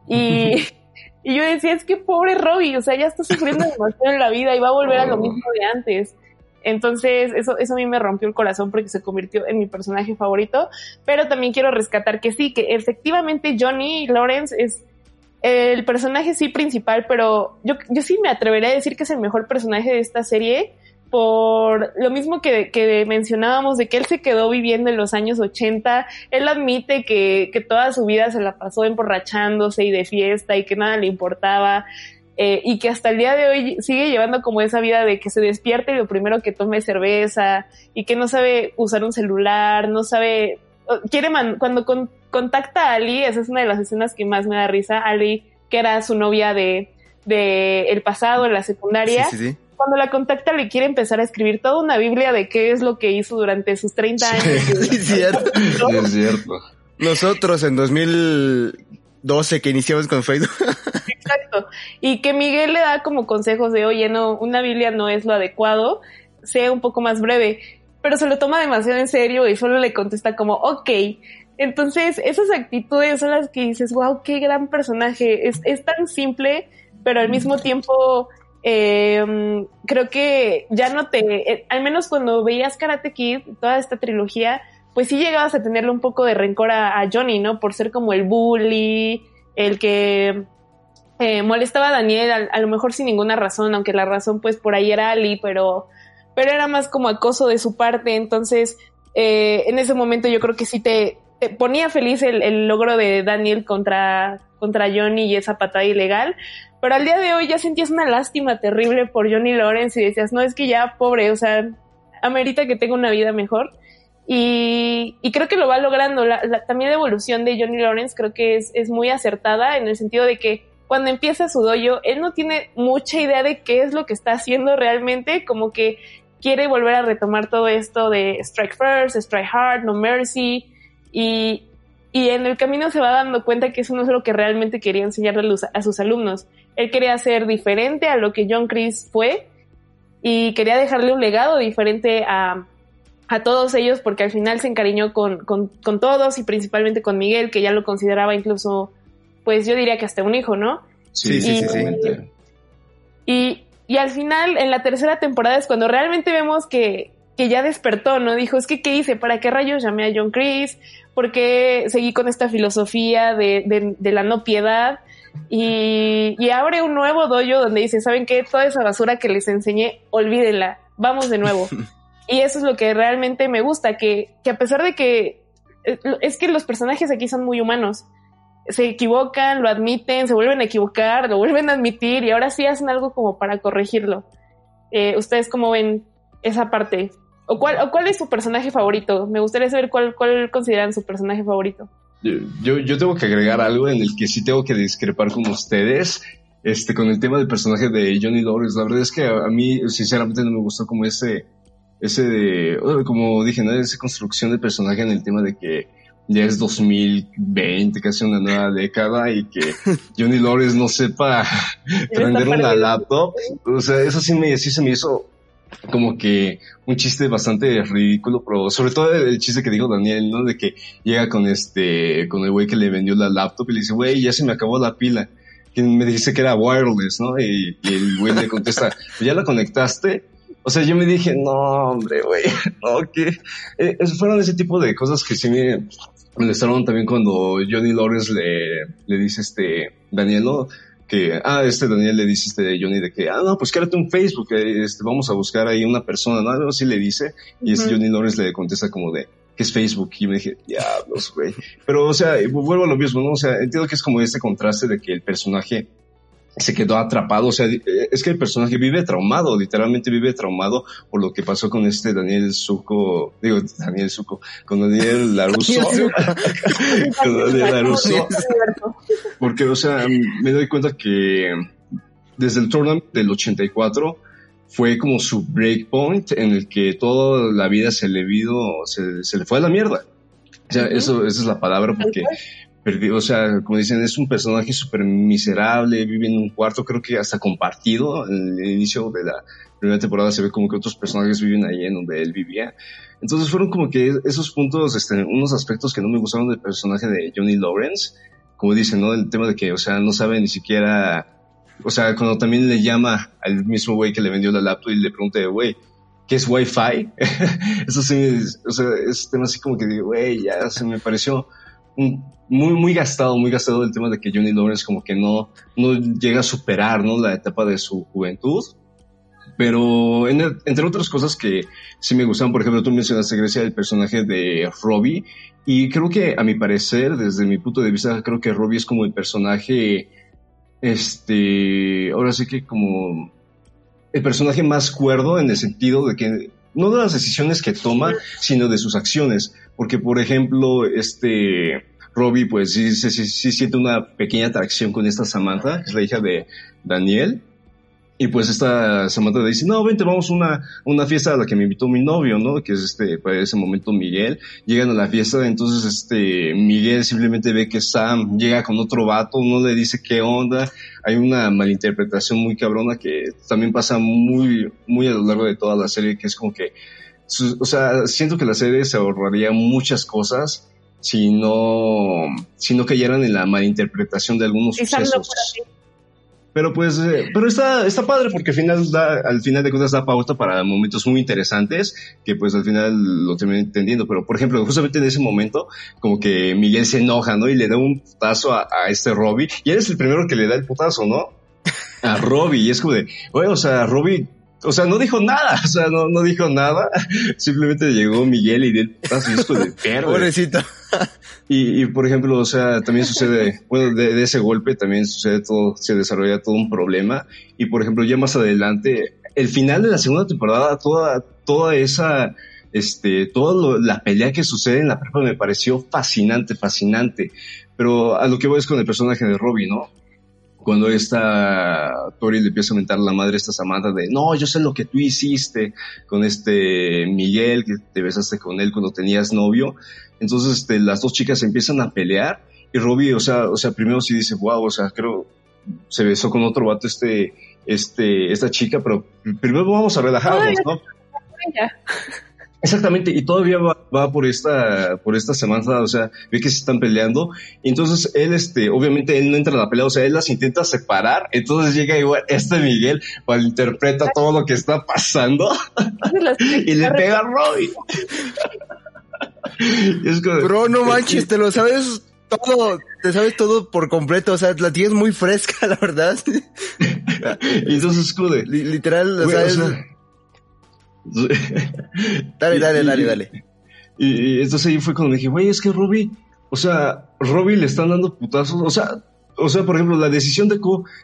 y, y, yo decía, es que pobre Robbie, o sea, ya está sufriendo demasiado en la vida y va a volver a lo mismo de antes. Entonces, eso, eso a mí me rompió el corazón porque se convirtió en mi personaje favorito, pero también quiero rescatar que sí, que efectivamente Johnny Lawrence es el personaje sí principal, pero yo, yo sí me atrevería a decir que es el mejor personaje de esta serie por lo mismo que, que, mencionábamos de que él se quedó viviendo en los años 80, él admite que, que, toda su vida se la pasó emborrachándose y de fiesta y que nada le importaba. Eh, y que hasta el día de hoy sigue llevando como esa vida de que se despierte y lo primero que tome es cerveza y que no sabe usar un celular, no sabe, quiere man, cuando con, contacta a Ali, esa es una de las escenas que más me da risa, Ali, que era su novia de, de el pasado en la secundaria. Sí, sí, sí cuando la contacta le quiere empezar a escribir toda una Biblia de qué es lo que hizo durante sus 30 años. Sí, es cierto. Sí, es cierto. Nosotros en 2012 que iniciamos con Facebook. Y que Miguel le da como consejos de, oye, no, una Biblia no es lo adecuado, sea un poco más breve. Pero se lo toma demasiado en serio y solo le contesta como, ok. Entonces, esas actitudes son las que dices, wow, qué gran personaje. Es, es tan simple, pero al mismo tiempo eh, creo que ya no te, eh, al menos cuando veías Karate Kid, toda esta trilogía, pues sí llegabas a tenerle un poco de rencor a, a Johnny, ¿no? Por ser como el bully, el que eh, molestaba a Daniel, a, lo mejor sin ninguna razón, aunque la razón pues por ahí era Ali, pero, pero era más como acoso de su parte, entonces eh, en ese momento yo creo que sí te, ponía feliz el, logro de Daniel contra, contra Johnny y esa patada ilegal, pero al día de hoy ya sentías una lástima terrible por Johnny Lawrence y decías, no, es que ya pobre, o sea, amerita que tenga una vida mejor. Y, y creo que lo va logrando. También la evolución de Johnny Lawrence creo que es, es muy acertada en el sentido de que cuando empieza su dojo, él no tiene mucha idea de qué es lo que está haciendo realmente, como que quiere volver a retomar todo esto de Strike First, Strike Hard, No Mercy, y, y en el camino se va dando cuenta que eso no es lo que realmente quería enseñarle a sus alumnos. Él quería ser diferente a lo que John Chris fue y quería dejarle un legado diferente a, a todos ellos porque al final se encariñó con, con, con, todos y principalmente con Miguel, que ya lo consideraba incluso, pues yo diría que hasta un hijo, ¿no? Sí, sí, sí, sí. Y, y al final, en la tercera temporada es cuando realmente vemos que, que ya despertó, ¿no? Dijo, es que, ¿qué hice? ¿Para qué rayos llamé a John Chris? ¿Por qué seguí con esta filosofía de, de, de la no piedad? Y, y, abre un nuevo dojo donde dice, ¿saben qué? Toda esa basura que les enseñé, olvídenla, vamos de nuevo. y eso es lo que realmente me gusta, que, que a pesar de que es que los personajes aquí son muy humanos, se equivocan, lo admiten, se vuelven a equivocar, lo vuelven a admitir y ahora sí hacen algo como para corregirlo. Eh, ¿Ustedes cómo ven esa parte? ¿O cuál, ¿O cuál es su personaje favorito? Me gustaría saber cuál, cuál consideran su personaje favorito. Yo, yo tengo que agregar algo en el que sí tengo que discrepar con ustedes. Este, con el tema del personaje de Johnny Lawrence, la verdad es que a, mí, sinceramente, no me gustó como ese, ese de, como dije, ¿no? Esa construcción de personaje en el tema de que ya es 2020, casi una nueva década, y que Johnny Lawrence no sepa prender una laptop. O sea, eso sí me, sí se me hizo como que un chiste bastante ridículo, pero sobre todo el chiste que dijo Daniel, ¿no? De que llega con este, con el güey que le vendió la laptop y le dice, güey, ya se me acabó la pila. Que me dice que era wireless, ¿no? Y, y el güey le contesta, ¿ya la conectaste? O sea, yo me dije, no, hombre, güey, no, que eh, fueron ese tipo de cosas que sí me molestaron también cuando Johnny Lawrence le, le dice este, Daniel, ¿no? que, ah, este Daniel le dice este Johnny de que, ah, no, pues quédate un Facebook, eh, este, vamos a buscar ahí una persona, ¿no? Algo así le dice, y este Johnny Lawrence le contesta como de, que es Facebook, y me dije, diablos, güey. Pero, o sea, vuelvo a lo mismo, ¿no? O sea, entiendo que es como este contraste de que el personaje se quedó atrapado, o sea, es que el personaje vive traumado, literalmente vive traumado por lo que pasó con este Daniel Zuko, digo, Daniel Zuko, con Daniel Laruso, con Daniel Laruso, porque, o sea, me doy cuenta que desde el tournament del 84 fue como su breakpoint en el que toda la vida se le vino, se, se le fue a la mierda. O sea, eso, esa es la palabra porque o sea, como dicen, es un personaje súper miserable, vive en un cuarto, creo que hasta compartido. En el inicio de la primera temporada se ve como que otros personajes viven ahí en donde él vivía. Entonces fueron como que esos puntos, este, unos aspectos que no me gustaron del personaje de Johnny Lawrence. Como dicen, ¿no? El tema de que, o sea, no sabe ni siquiera, o sea, cuando también le llama al mismo güey que le vendió la laptop y le pregunta, güey, ¿qué es Wi-Fi? Eso sí, o sea, es tema así como que digo, güey, ya se me pareció muy, muy gastado, muy gastado el tema de que Johnny Lawrence como que no, no llega a superar, ¿no? La etapa de su juventud. Pero entre otras cosas que sí me gustan, por ejemplo, tú mencionaste, Grecia, el personaje de Robbie. Y creo que, a mi parecer, desde mi punto de vista, creo que Robbie es como el personaje, este, ahora sí que como el personaje más cuerdo en el sentido de que no de las decisiones que toma, sino de sus acciones. Porque, por ejemplo, este Robbie, pues sí, sí, sí, siente una pequeña atracción con esta Samantha, que es la hija de Daniel. Y pues esta Samantha le dice, no, vente, vamos a una, una fiesta a la que me invitó mi novio, ¿no? Que es este, para ese momento Miguel. Llegan a la fiesta, entonces este, Miguel simplemente ve que Sam llega con otro vato, no le dice qué onda. Hay una malinterpretación muy cabrona que también pasa muy, muy a lo largo de toda la serie, que es como que, o sea, siento que la serie se ahorraría muchas cosas si no, si no cayeran en la malinterpretación de algunos sucesos. Pero pues, eh, pero está, está padre porque al final da, al final de cuentas da pauta para momentos muy interesantes que pues al final lo termino entendiendo. Pero por ejemplo, justamente en ese momento, como que Miguel se enoja, ¿no? Y le da un putazo a, a este Robbie. Y él es el primero que le da el putazo, ¿no? A Robbie. Y es como de, bueno, o sea, Robbie o sea, no dijo nada, o sea, no, no dijo nada, simplemente llegó Miguel y dio el putazo de perro. Pobrecito. Y, y, por ejemplo, o sea, también sucede, bueno, de, de, ese golpe también sucede todo, se desarrolla todo un problema. Y por ejemplo, ya más adelante, el final de la segunda temporada, toda, toda esa, este, toda la pelea que sucede en la prepa me pareció fascinante, fascinante. Pero a lo que voy es con el personaje de Robbie, ¿no? Cuando esta Tori le empieza a mentar la madre a esta Samantha de, no, yo sé lo que tú hiciste con este Miguel, que te besaste con él cuando tenías novio. Entonces, este, las dos chicas empiezan a pelear y Robbie, o sea, o sea, primero sí dice, wow, o sea, creo, se besó con otro vato este, este, esta chica, pero primero vamos a relajarnos, ¿no? Exactamente, y todavía va, por esta, por esta semana, o sea, ve que se están peleando, y entonces él, este, obviamente él no entra en la pelea, o sea, él las intenta separar, entonces llega igual, este Miguel, interpreta todo lo que está pasando, y le pega a Robbie. Bro, no manches, te lo sabes todo, te sabes todo por completo, o sea, la tienes muy fresca, la verdad. y entonces, escude. Literal, o sea, dale, dale, dale, dale. Y, entonces ahí fue cuando me dije, güey, es que Ruby, o sea, Ruby le están dando putazos, o sea, o sea, por ejemplo, la decisión de,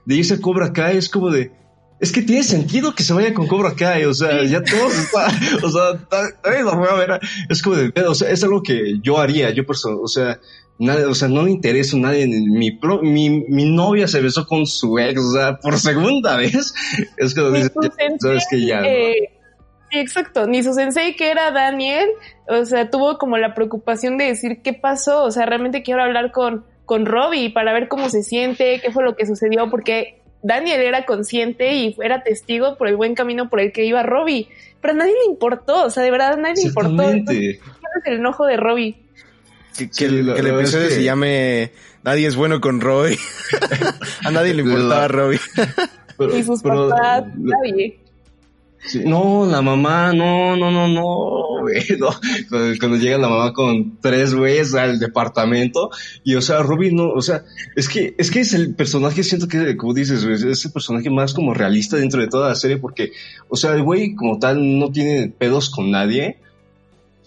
de irse a Cobra Kai es como de, es que tiene sentido que se vaya con Cobra Kai, o sea, ya todos está, o sea, también lo voy a ver, es como de, o sea, es algo que yo haría, yo o sea, nada, o sea, no me interesa a nadie, mi, pro, mi, mi novia se besó con su ex, o sea, por segunda vez, es que, dice, sabes que ya, eh, Sí, exacto. Ni su sensei, que era Daniel, o sea, tuvo como la preocupación de decir qué pasó. O sea, realmente quiero hablar con, con Robbie para ver cómo se siente, qué fue lo que sucedió, porque Daniel era consciente y era testigo por el buen camino por el que iba Robbie. Pero a nadie le importó, o sea, de verdad a nadie le importó. ¿Cuál es el enojo de Robbie? Que, el, episodio se llame Nadie es bueno con Robbie. a nadie le importaba a Robbie. y sus papás, nadie. No, la mamá, no, no, no, no, güey, no. Cuando, llega la mamá con tres güeyes al departamento y, o sea, Robin no, o sea, es que, es que es el personaje, siento que, como dices, es el personaje más como realista dentro de toda la serie porque, o sea, el güey como tal no tiene pedos con nadie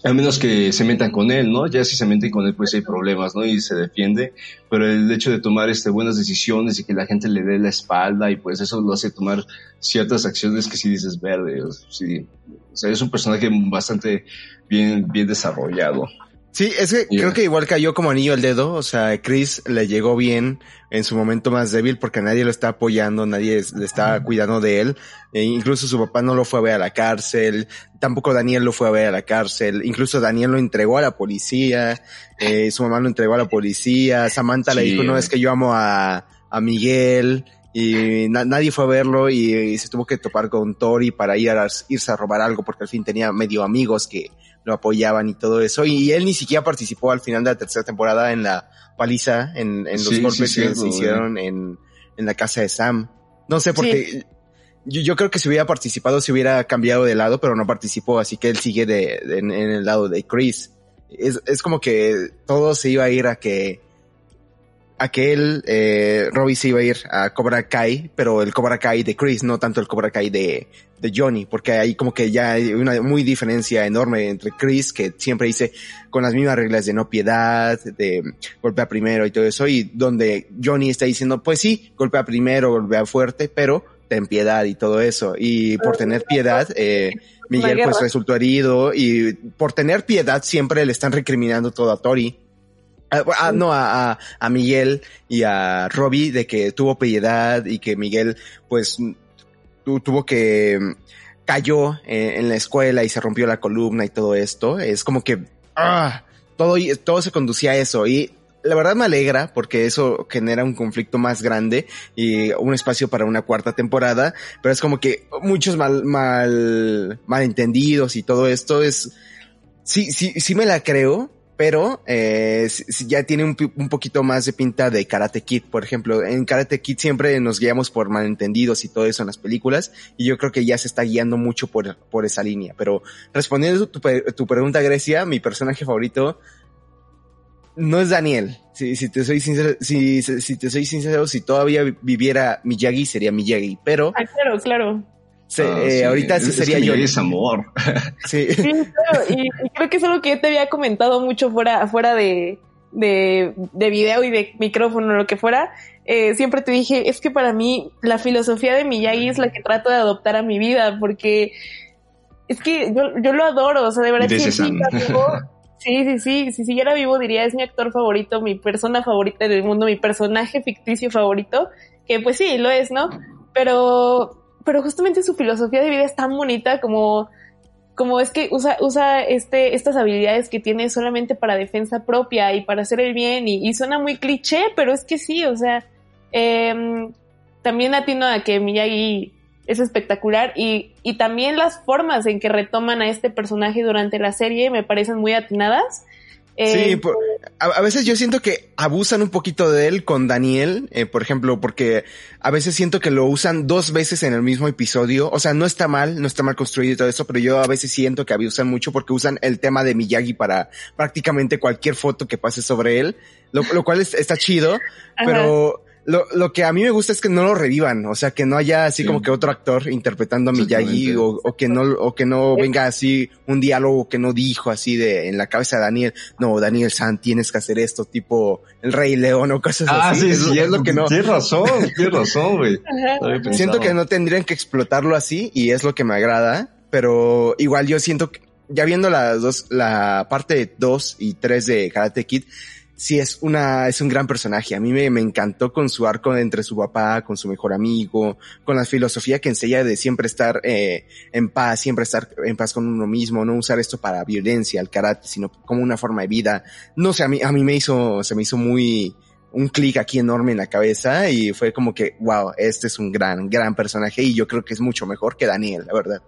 a menos que se metan con él, ¿no? Ya si se meten con él, pues hay problemas, ¿no? Y se defiende, pero el hecho de tomar este, buenas decisiones y que la gente le dé la espalda y pues eso lo hace tomar ciertas acciones que si dices verde, sí, o sea, es un personaje bastante bien, bien desarrollado. Sí, es que creo que igual cayó como anillo al dedo, o sea, Chris le llegó bien en su momento más débil porque nadie lo está apoyando, nadie le está cuidando de él, e incluso su papá no lo fue a ver a la cárcel, tampoco Daniel lo fue a ver a la cárcel, incluso Daniel lo entregó a la policía, eh, su mamá lo entregó a la policía, Samantha le dijo, no, es que yo amo a, a Miguel, y nadie fue a verlo y, se tuvo que topar con Tori para ir a, irse a robar algo porque al fin tenía medio amigos que lo apoyaban y todo eso. Y, él ni siquiera participó al final de la tercera temporada en la paliza, en, en los golpes que se hicieron en, en la casa de Sam. No sé, porque yo, yo, creo que si hubiera participado, se hubiera cambiado de lado, pero no participó, así que él sigue de, en, el lado de Chris. Es, es como que todo se iba a ir a que a que él, eh, Robbie se iba a ir a Cobra Kai, pero el Cobra Kai de Chris, no tanto el Cobra Kai de, de Johnny, porque hay como que ya hay una muy diferencia enorme entre Chris, que siempre dice con las mismas reglas de no piedad, de golpea primero y todo eso, y donde Johnny está diciendo, pues sí, golpea primero, golpea fuerte, pero ten piedad y todo eso. Y por tener piedad, eh, Miguel pues resultó herido y por tener piedad siempre le están recriminando todo a Tori Ah, ah, no, a, a, Miguel y a Robbie de que tuvo piedad y que Miguel pues tuvo que cayó en, la escuela y se rompió la columna y todo esto. Es como que ah, todo, todo se conducía a eso y la verdad me alegra porque eso genera un conflicto más grande y un espacio para una cuarta temporada, pero es como que muchos mal, mal, malentendidos y todo esto es, sí, sí, sí me la creo, pero eh, ya tiene un, un, poquito más de pinta de Karate Kid, por ejemplo. En Karate Kid siempre nos guiamos por malentendidos y todo eso en las películas, y yo creo que ya se está guiando mucho por, por esa línea. Pero respondiendo tu, tu pregunta, Grecia, mi personaje favorito no es Daniel. Si, si te soy sincero, si, si, te soy sincero, si todavía viviera Miyagi, sería Miyagi, pero... Ah, claro, claro. Ah, eh, ahorita sí sería yo. Es amor. sí. claro. Y, creo que es algo que yo te había comentado mucho fuera, fuera de, de, de video y de micrófono, lo que fuera. Eh, siempre te dije, es que para mí la filosofía de Miyagi es la que trato de adoptar a mi vida, porque es que yo, yo lo adoro, o sea, de verdad que sí, sí, sí, sí, sí, si yo era vivo diría es mi actor favorito, mi persona favorita del mundo, mi personaje ficticio favorito, que pues sí, lo es, ¿no? Pero pero justamente su filosofía de vida es tan bonita como, como es que usa, usa este, estas habilidades que tiene solamente para defensa propia y para hacer el bien y, suena muy cliché, pero es que sí, o sea, eh, también atino a que Miyagi es espectacular y, y también las formas en que retoman a este personaje durante la serie me parecen muy atinadas sí, eh, a, veces yo siento que abusan un poquito de él con Daniel, eh, por ejemplo, porque a veces siento que lo usan dos veces en el mismo episodio. O sea, no está mal, no está mal construido y todo eso, pero yo a veces siento que abusan mucho porque usan el tema de Miyagi para prácticamente cualquier foto que pase sobre él, lo, cual está chido, pero lo, lo que a mí me gusta es que no lo revivan, o sea, que no haya así como que otro actor interpretando a Miyagi o, o, que no, o que no venga así un diálogo que no dijo así de en la cabeza de Daniel, no, Daniel San, tienes que hacer esto, tipo el Rey León o cosas ah, así. Sí, sí, es lo que no. Tienes razón, tienes razón, güey. Siento que no tendrían que explotarlo así y es lo que me agrada, pero igual yo siento que ya viendo las dos, la parte 2 y 3 de Karate Kid, sí es una, es un gran personaje. A mí me, me, encantó con su arco entre su papá, con su mejor amigo, con la filosofía que enseña de siempre estar eh, en paz, siempre estar en paz con uno mismo, no usar esto para violencia, el karate, sino como una forma de vida. No sé, a mí, a mí me hizo, se me hizo muy, un clic aquí enorme en la cabeza y fue como que, wow, este es un gran, gran personaje y yo creo que es mucho mejor que Daniel, la verdad.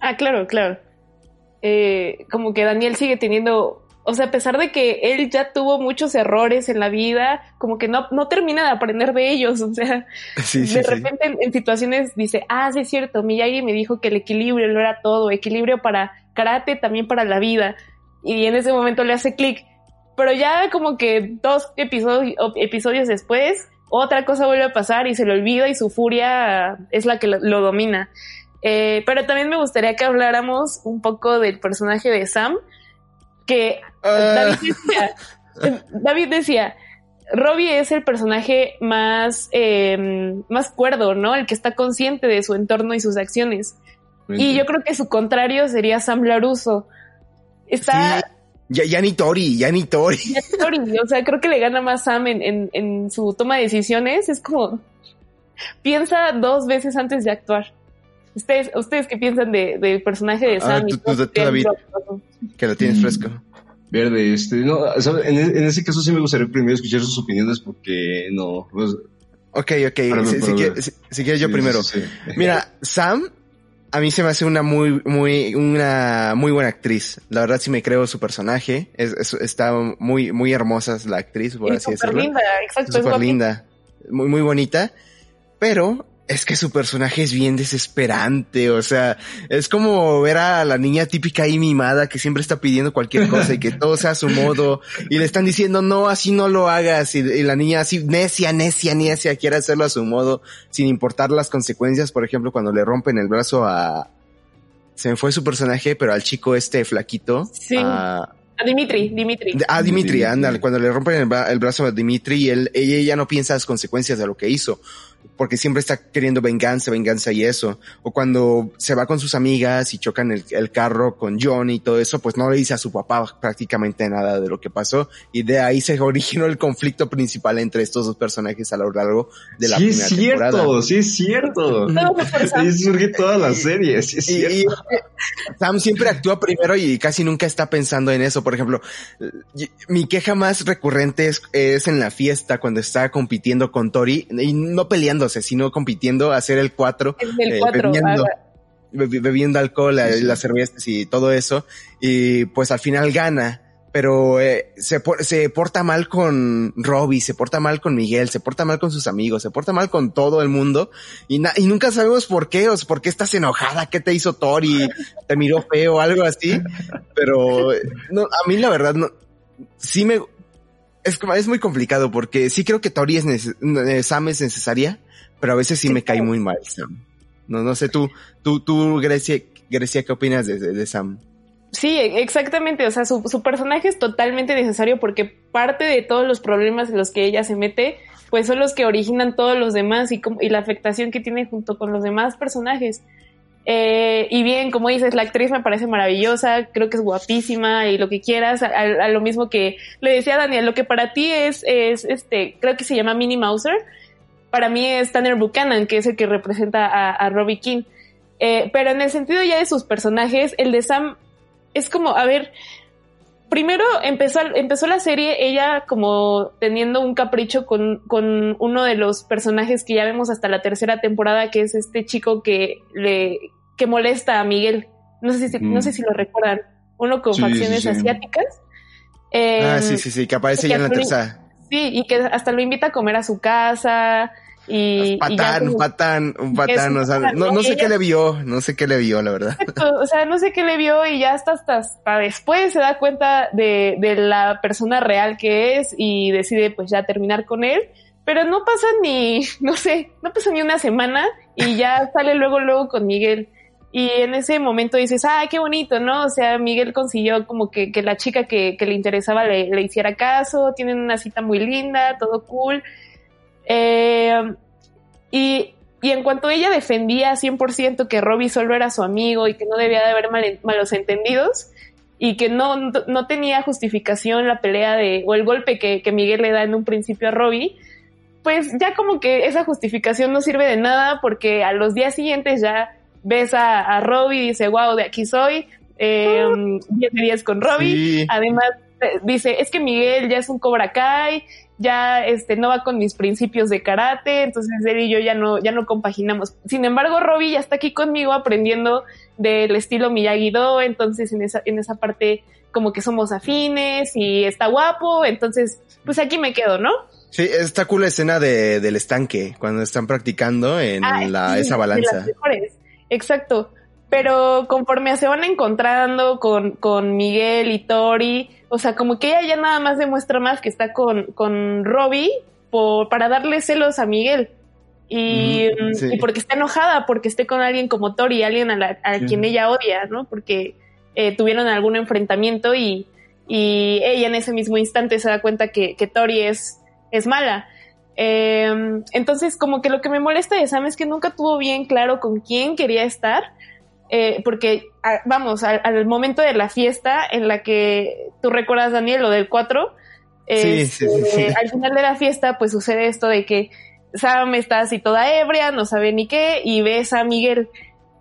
Ah, claro, claro. Eh, como que Daniel sigue teniendo o sea, a pesar de que él ya tuvo muchos errores en la vida, como que no, no termina de aprender de ellos. O sea, de repente en, situaciones dice, ah, sí es cierto, Miyagi me dijo que el equilibrio lo era todo, equilibrio para karate, también para la vida. Y en ese momento le hace clic. Pero ya como que dos episodios, episodios después, otra cosa vuelve a pasar y se le olvida y su furia es la que lo, domina. Eh, pero también me gustaría que habláramos un poco del personaje de Sam, que ah. David decía, David decía, Robbie es el personaje más, em, más cuerdo, ¿no? El que está consciente de su entorno y sus acciones. Y yo creo que su contrario sería Sam Laruso. Está... Ya, ya, ni Tori, ya ni Tori. Ya Tori, o sea, creo que le gana más Sam en, en, su toma de decisiones. Es como, piensa dos veces antes de actuar. ¿Ustedes, ustedes qué piensan de, del personaje de Sam? David, que lo tienes fresco. Verde, este, no, en, en, ese caso sí me gustaría primero escuchar sus opiniones porque no. Pues, ok, ok, si, quieres yo primero. Mira, Sam a mí se me hace una muy, muy, una muy buena actriz. La verdad sí me creo su personaje. Es, está muy, muy hermosa la actriz, por así decirlo. linda, exacto. Súper linda. Muy, muy bonita. Pero es que su personaje es bien desesperante, o sea, es como ver a la niña típica y mimada que siempre está pidiendo cualquier cosa y que todo sea a su modo y le están diciendo no, así no lo hagas y, la niña así necia, necia, necia quiere hacerlo a su modo sin importar las consecuencias, por ejemplo, cuando le rompen el brazo a se me fue su personaje, pero al chico este flaquito, sí. a, a Dimitri, Dimitri. A Dimitri, anda, cuando le rompen el, el, brazo a Dimitri, él, ella ya no piensa las consecuencias de lo que hizo porque siempre está queriendo venganza, venganza y eso. O cuando se va con sus amigas y chocan el, el, carro con John y todo eso, pues no le dice a su papá prácticamente nada de lo que pasó. Y de ahí se originó el conflicto principal entre estos dos personajes a lo largo de la sí primera es cierto, Sí es cierto, sí surge toda la serie, sí es cierto. Sam siempre actúa primero y casi nunca está pensando en eso. Por ejemplo, mi queja más recurrente es, es en la fiesta cuando está compitiendo con Tori y no peleando sino compitiendo a hacer el 4. Eh, bebiendo, alcohol, eh, las cervezas y todo eso. Y pues al final gana. Pero eh, se, se porta mal con Robbie, se porta mal con Miguel, se porta mal con sus amigos, se porta mal con todo el mundo. Y, y nunca sabemos por qué, o por qué estás enojada, qué te hizo Tori, te miró feo, algo así. Pero no, a mí la verdad no, sí me, es, es muy complicado porque sí creo que Tori es Sam es necesaria, pero a veces sí, me cae muy mal Sam. No, no sé, tú, tú, tú, Grecia, Grecia, ¿qué opinas de, de Sam? Sí, exactamente. O sea, su, su, personaje es totalmente necesario porque parte de todos los problemas en los que ella se mete, pues son los que originan todos los demás y, y la afectación que tiene junto con los demás personajes. Eh, y bien, como dices, la actriz me parece maravillosa, creo que es guapísima y lo que quieras, a, lo mismo que le decía Daniel, lo que para ti es, es este, creo que se llama Minnie Mauser, para mí es Tanner Buchanan, que es el que representa a, Robbie King. Eh, pero en el sentido ya de sus personajes, el de Sam es como, a ver, primero empezó, empezó la serie ella como teniendo un capricho con, con, uno de los personajes que ya vemos hasta la tercera temporada, que es este chico que le que molesta a Miguel. No sé si, no sé si lo recuerdan. Uno con facciones asiáticas. ah, sí, sí, sí, que aparece ya en la tercera. Sí, y que hasta lo invita a comer a su casa. Y, patán, un patán, un patán, o sea, no, no sé qué le vio, no sé qué le vio, la verdad. o sea, no sé qué le vio y ya hasta, hasta, después se da cuenta de, de la persona real que es y decide pues ya terminar con él, pero no pasa ni, no sé, no pasa ni una semana y ya sale luego, luego con Miguel. Y en ese momento dices, ah, qué bonito, ¿no? O sea, Miguel consiguió como que, que la chica que, que le interesaba le, le, hiciera caso, tienen una cita muy linda, todo cool. Eh, y, y, en cuanto ella defendía 100% que Robbie solo era su amigo y que no debía de haber malos entendidos y que no, no tenía justificación la pelea de, o el golpe que, que Miguel le da en un principio a Robbie, pues ya como que esa justificación no sirve de nada porque a los días siguientes ya ves a, a Robbie y dice, wow, de aquí soy, eh, 10 días con Robbie. Además, eh, dice, es que Miguel ya es un Cobra Kai, ya este no va con mis principios de karate, entonces él y yo ya no ya no compaginamos. Sin embargo, Robbie ya está aquí conmigo aprendiendo del estilo Miyagi-Do, entonces en esa en esa parte como que somos afines y está guapo, entonces pues aquí me quedo, ¿no? Sí, está cool la escena de, del estanque cuando están practicando en Ah, la, sí, esa de balanza. las mejores. Exacto. Pero conforme se van encontrando con, con Miguel y Tori, o sea, como que ella ya nada más demuestra más que está con, con Robbie por, para darle celos a Miguel. Y, mm, sí. y porque está enojada, porque esté con alguien como Tori, alguien a, la- a Sí. quien ella odia, ¿no? Porque eh, tuvieron algún enfrentamiento y, y ella en ese mismo instante se da cuenta que, que Tori es, es mala. Eh, entonces, como que lo que me molesta de Sam es que nunca tuvo bien claro con quién quería estar, eh, porque, a- vamos, al, al momento de la fiesta en la que tú recuerdas, Daniel, lo del 4, Sí, sí, sí, sí. al final de la fiesta, pues sucede esto de que Sam está así toda ebria, no sabe ni qué, y ves a Miguel,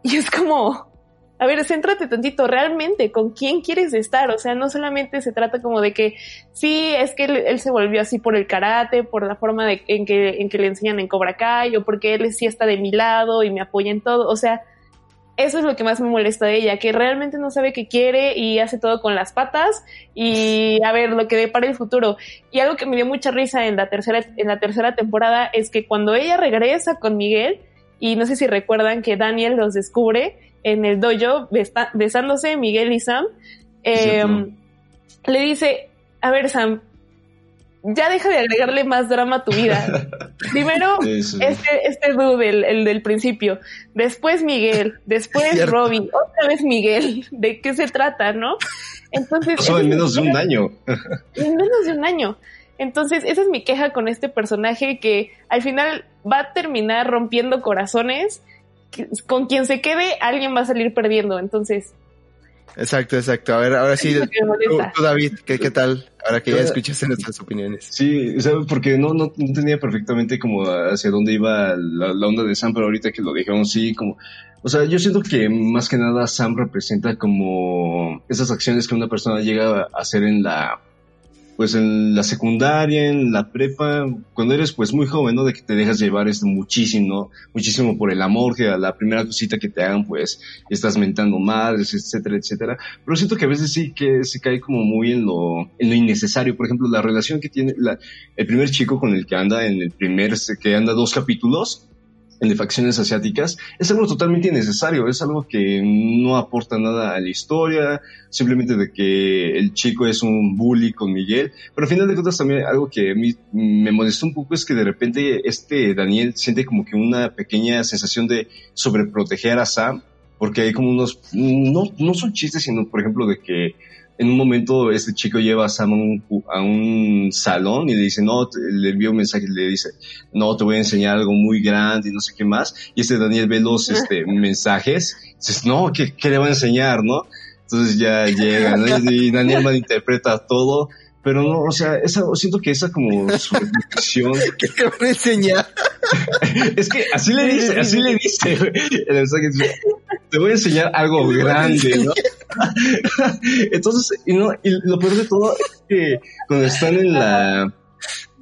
y es como, a ver, céntrate tantito, realmente, ¿con quién quieres estar? O sea, no solamente se trata como de que, sí, es que él, él se volvió así por el karate, por la forma de, en, que, en que le enseñan en Cobra Kai, o porque él sí está de mi lado y me apoya en todo, o sea, eso es lo que más me molesta de ella, que realmente no sabe qué quiere y hace todo con las patas y a ver lo que depara el futuro. Y algo que me dio mucha risa en la tercera, en la tercera temporada es que cuando ella regresa con Miguel, y no sé si recuerdan que Daniel los descubre en el dojo besándose Miguel y Sam, eh, Cierto. le dice, a ver Sam, ya deja de agregarle más drama a tu vida. Primero, Sí, sí. este, este dude, el, el del principio. Después Miguel, después. Robin, otra vez Miguel. ¿De qué se trata, no? Entonces. Pasó en menos de un año. En menos de un año. Entonces, esa es mi queja con este personaje que al final va a terminar rompiendo corazones. Con quien se quede, alguien va a salir perdiendo. Entonces, Exacto, exacto. A ver, ahora sí, tú, tú, David, ¿qué, qué tal? Ahora que ya escuchaste nuestras opiniones. Sí, ¿sabes? Porque no, no, no tenía perfectamente como hacia dónde iba la, la onda de Sam, pero ahorita que lo dijeron, sí, como... O sea, yo siento que más que nada Sam representa como esas acciones que una persona llega a hacer en la... Pues en la secundaria, en la prepa, cuando eres pues muy joven, ¿no? De que te dejas llevar esto muchísimo, muchísimo por el amor, que a la primera cosita que te hagan pues estás mentando madres, etcétera, etcétera. Pero siento que a veces sí que se cae como muy en lo, en lo innecesario. Por ejemplo, la relación que tiene la, el primer chico con el que anda en el primer, que anda dos capítulos, el de facciones asiáticas, es algo totalmente innecesario, es algo que no aporta nada a la historia, simplemente de que el chico es un bully con Miguel, pero al final de cuentas también algo que a mí me molestó un poco es que de repente este Daniel siente como que una pequeña sensación de sobreproteger a Sam, porque hay como unos, no, no son chistes, sino por ejemplo de que en un momento este chico lleva a Sam a un, a un salón y le dice, no, te- le envía un mensaje y le dice, no, te voy a enseñar algo muy grande y no sé qué más. Y este Daniel ve los este, mensajes, dices, no, ¿qué, ¿qué le va a enseñar, no? Entonces ya llega, ¿no? Y Daniel malinterpreta todo. Pero no, o sea, esa, siento que esa como superstición, ¿Qué te van a enseñar? es que así le dice, así le dice. El mensaje te voy a enseñar algo grande, ¿no? Entonces, y no, y lo peor de todo es que cuando están en la,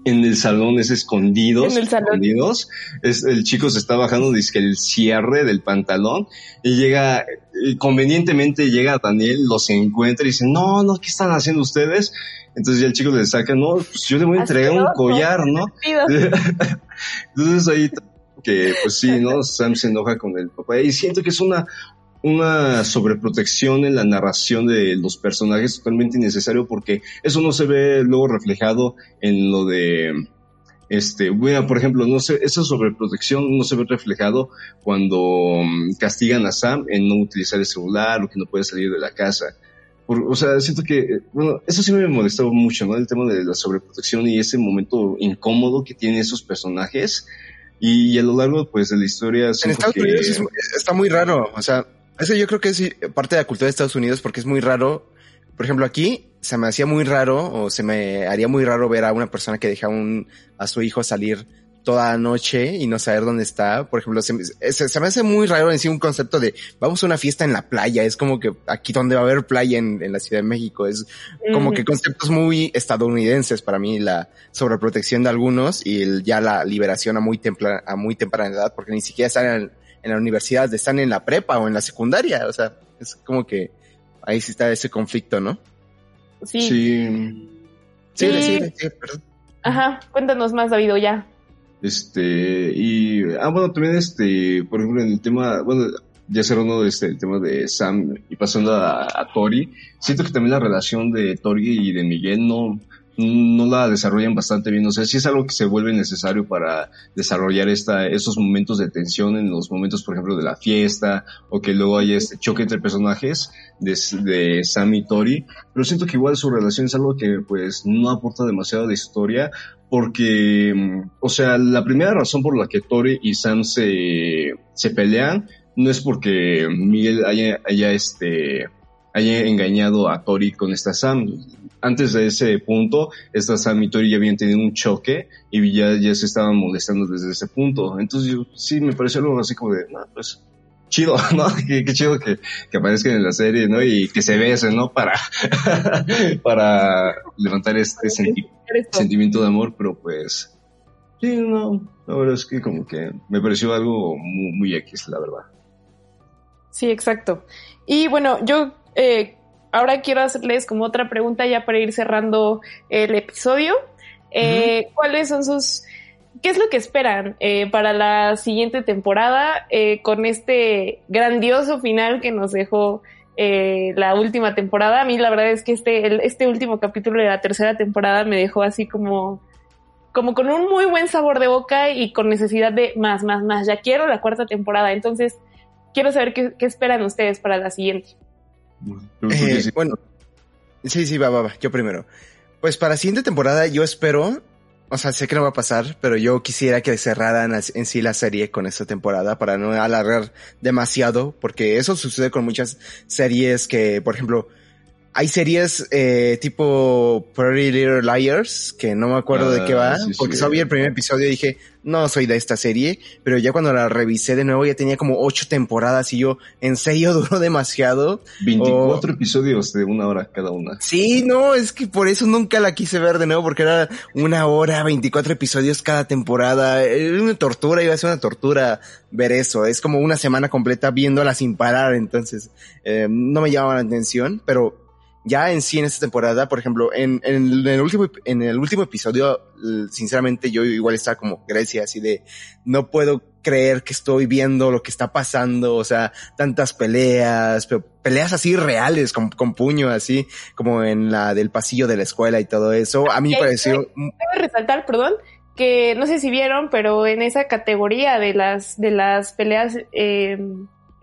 en el salón es escondidos, En el salón. escondidos, es, el chico se está bajando, dice que el cierre del pantalón y llega, convenientemente llega Daniel, los encuentra y dice, no, no, ¿qué están haciendo ustedes? Entonces ya el chico le saca, no, pues yo le voy a entregar un collar, ¿no? Entonces ahí que pues sí, ¿no? Sam se enoja con el papá y siento que es una una sobreprotección en la narración de los personajes totalmente innecesario porque eso no se ve luego reflejado en lo de este, bueno, por ejemplo, no sé, esa sobreprotección no se ve reflejado cuando mm, castigan a Sam en no utilizar el celular o que no puede salir de la casa. Por- o sea, siento que, bueno, eso sí me molestó mucho, ¿no? El tema de la sobreprotección y ese momento incómodo que tienen esos personajes. Y, a lo largo, pues, de la historia... En Estados que- Unidos es- está muy raro. O sea, eso yo creo que es parte de la cultura de Estados Unidos porque es muy raro. Por ejemplo, aquí se me hacía muy raro o se me haría muy raro ver a una persona que deja un, a su hijo salir toda la noche y no saber dónde está. Por ejemplo, se, se, me hace muy raro decir un concepto de vamos a una fiesta en la playa. Es como que aquí donde va a haber playa en, en la Ciudad de México. Es como que conceptos muy estadounidenses para mí, la sobreprotección de algunos y el, ya la liberación a muy, templa, a muy temprana edad, porque ni siquiera están en, en, la universidad, están en la prepa o en la secundaria. O sea, es como que ahí sí está ese conflicto, ¿no? Sí. Sí. Sí, sí, sí, perdón. Ajá, cuéntanos más, David, ya. Este, y, ah, bueno, también este, por ejemplo, en el tema, bueno, ya cerrando este, el tema de Sam y pasando a, a, Tori, siento que también la relación de Tori y de Miguel no, no la desarrollan bastante bien. O sea, sí es algo que se vuelve necesario para desarrollar esta, esos momentos de tensión en los momentos, por ejemplo, de la fiesta, o que luego hay este choque entre personajes de, de Sam y Tori. Pero siento que igual su relación es algo que pues no aporta demasiado de historia, porque, o sea, la primera razón por la que Tori y Sam se, se pelean no es porque Miguel haya, haya este, haya engañado a Tori con esta Sam. Antes de ese punto, esta Sam y Tori ya habían tenido un choque y ya, ya se estaban molestando desde ese punto. Entonces yo, sí, me pareció algo así como de, no, pues, chido, ¿no? Qué, qué chido que, que, aparezcan en la serie, ¿no? Y que se besen, ¿no? Para, para levantar este senti sentimiento de amor, pero pues, sí, no, la verdad es que como que me pareció algo muy, muy X, la verdad. Sí, exacto. Y bueno, yo eh, ahora quiero hacerles como otra pregunta ya para ir cerrando el episodio. Eh, uh -huh. ¿Cuáles son sus... ¿Qué es lo que esperan eh, para la siguiente temporada eh, con este grandioso final que nos dejó eh, la última temporada? A mí la verdad es que este, el, este último capítulo de la tercera temporada me dejó así como, como con un muy buen sabor de boca y con necesidad de más, más, más. Ya quiero la cuarta temporada. Entonces, quiero saber qué, qué esperan ustedes para la siguiente. Eh, bueno, sí, sí, va, va, va, yo primero. Pues para la siguiente temporada yo espero, o sea, sé que no va a pasar, pero yo quisiera que cerraran en sí la serie con esta temporada para no alargar demasiado, porque eso sucede con muchas series que, por ejemplo, hay series eh, tipo Pretty Little Liars, que no me acuerdo ah, de qué va, sí, porque sí. solo vi el primer episodio y dije, no soy de esta serie, pero ya cuando la revisé de nuevo ya tenía como ocho temporadas y yo, en serio, duró demasiado. 24 o... episodios de una hora cada una. Sí, no, es que por eso nunca la quise ver de nuevo, porque era una hora, 24 episodios cada temporada. Era una tortura, iba a ser una tortura ver eso. Es como una semana completa viéndola sin parar, entonces eh, no me llamaba la atención, pero ya en sí en esta temporada, por ejemplo, en, en, el último, en el último episodio, sinceramente yo igual estaba como Grecia, así de, no puedo creer que estoy viendo lo que está pasando, o sea, tantas peleas, pero peleas así reales, con, con puño, así, como en la del pasillo de la escuela y todo eso. A mí me pareció... Debo resaltar, perdón, que no sé si vieron, pero en esa categoría de las, de las peleas eh,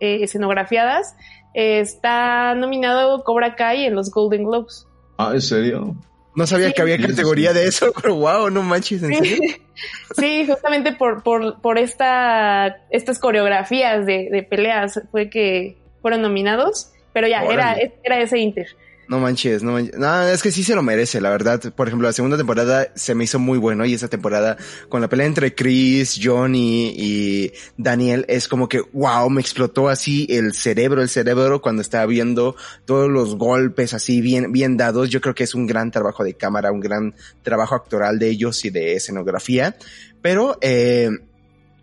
eh, escenografiadas, está nominado Cobra Kai en los Golden Globes. Ah, ¿en serio? No sabía sí, que había categoría de eso, pero wow, no manches, ¿en serio? sí, justamente por, por, por esta, estas coreografías de, de peleas fue que fueron nominados, pero ya, era, era ese Inter. No manches, no manches. No, es que sí se lo merece, la verdad. Por ejemplo, la segunda temporada se me hizo muy bueno y esa temporada con la pelea entre Chris, Johnny y Daniel es como que, wow, me explotó así el cerebro, el cerebro cuando estaba viendo todos los golpes así bien, bien dados. Yo creo que es un gran trabajo de cámara, un gran trabajo actoral de ellos y de escenografía. Pero, eh,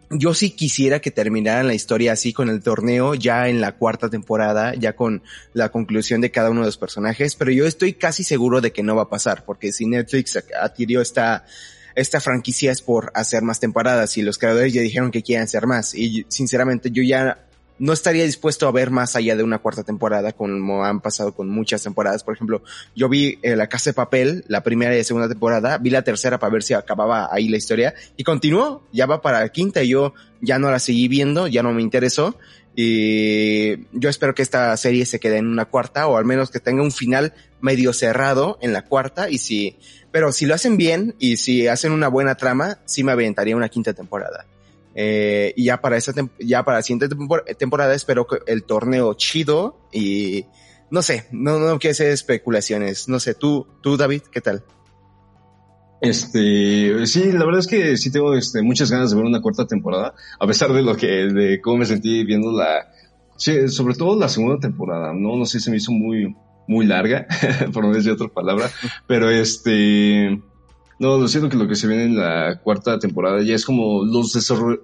yo sí quisiera que terminaran la historia así con el torneo ya en la cuarta temporada, ya con la conclusión de cada uno de los personajes, pero yo estoy casi seguro de que no va a pasar, porque si Netflix adquirió esta, esta franquicia es por hacer más temporadas y los creadores ya dijeron que quieren hacer más y sinceramente yo ya no estaría dispuesto a ver más allá de una cuarta temporada, como han pasado con muchas temporadas. Por ejemplo, yo vi eh, La Casa de Papel, la primera y la segunda temporada, vi la tercera para ver si acababa ahí la historia, y continuó, ya va para la quinta, y yo ya no la seguí viendo, ya no me interesó, y yo espero que esta serie se quede en una cuarta, o al menos que tenga un final medio cerrado en la cuarta, y si, pero si lo hacen bien, y si hacen una buena trama, sí me aventaría una quinta temporada. Eh, y ya para esa ya para la siguiente temporada espero que el torneo chido y no sé, no, no quiero hacer especulaciones. No sé, tú, tú David, ¿qué tal? Este, sí, la verdad es que sí tengo este, muchas ganas de ver una cuarta temporada, a pesar de lo que, de cómo me sentí viendo la, sí, sobre todo la segunda temporada, no, no sé, se me hizo muy, muy larga, por no decir otra palabra, pero este, no, lo siento que lo que se viene en la cuarta temporada ya es como los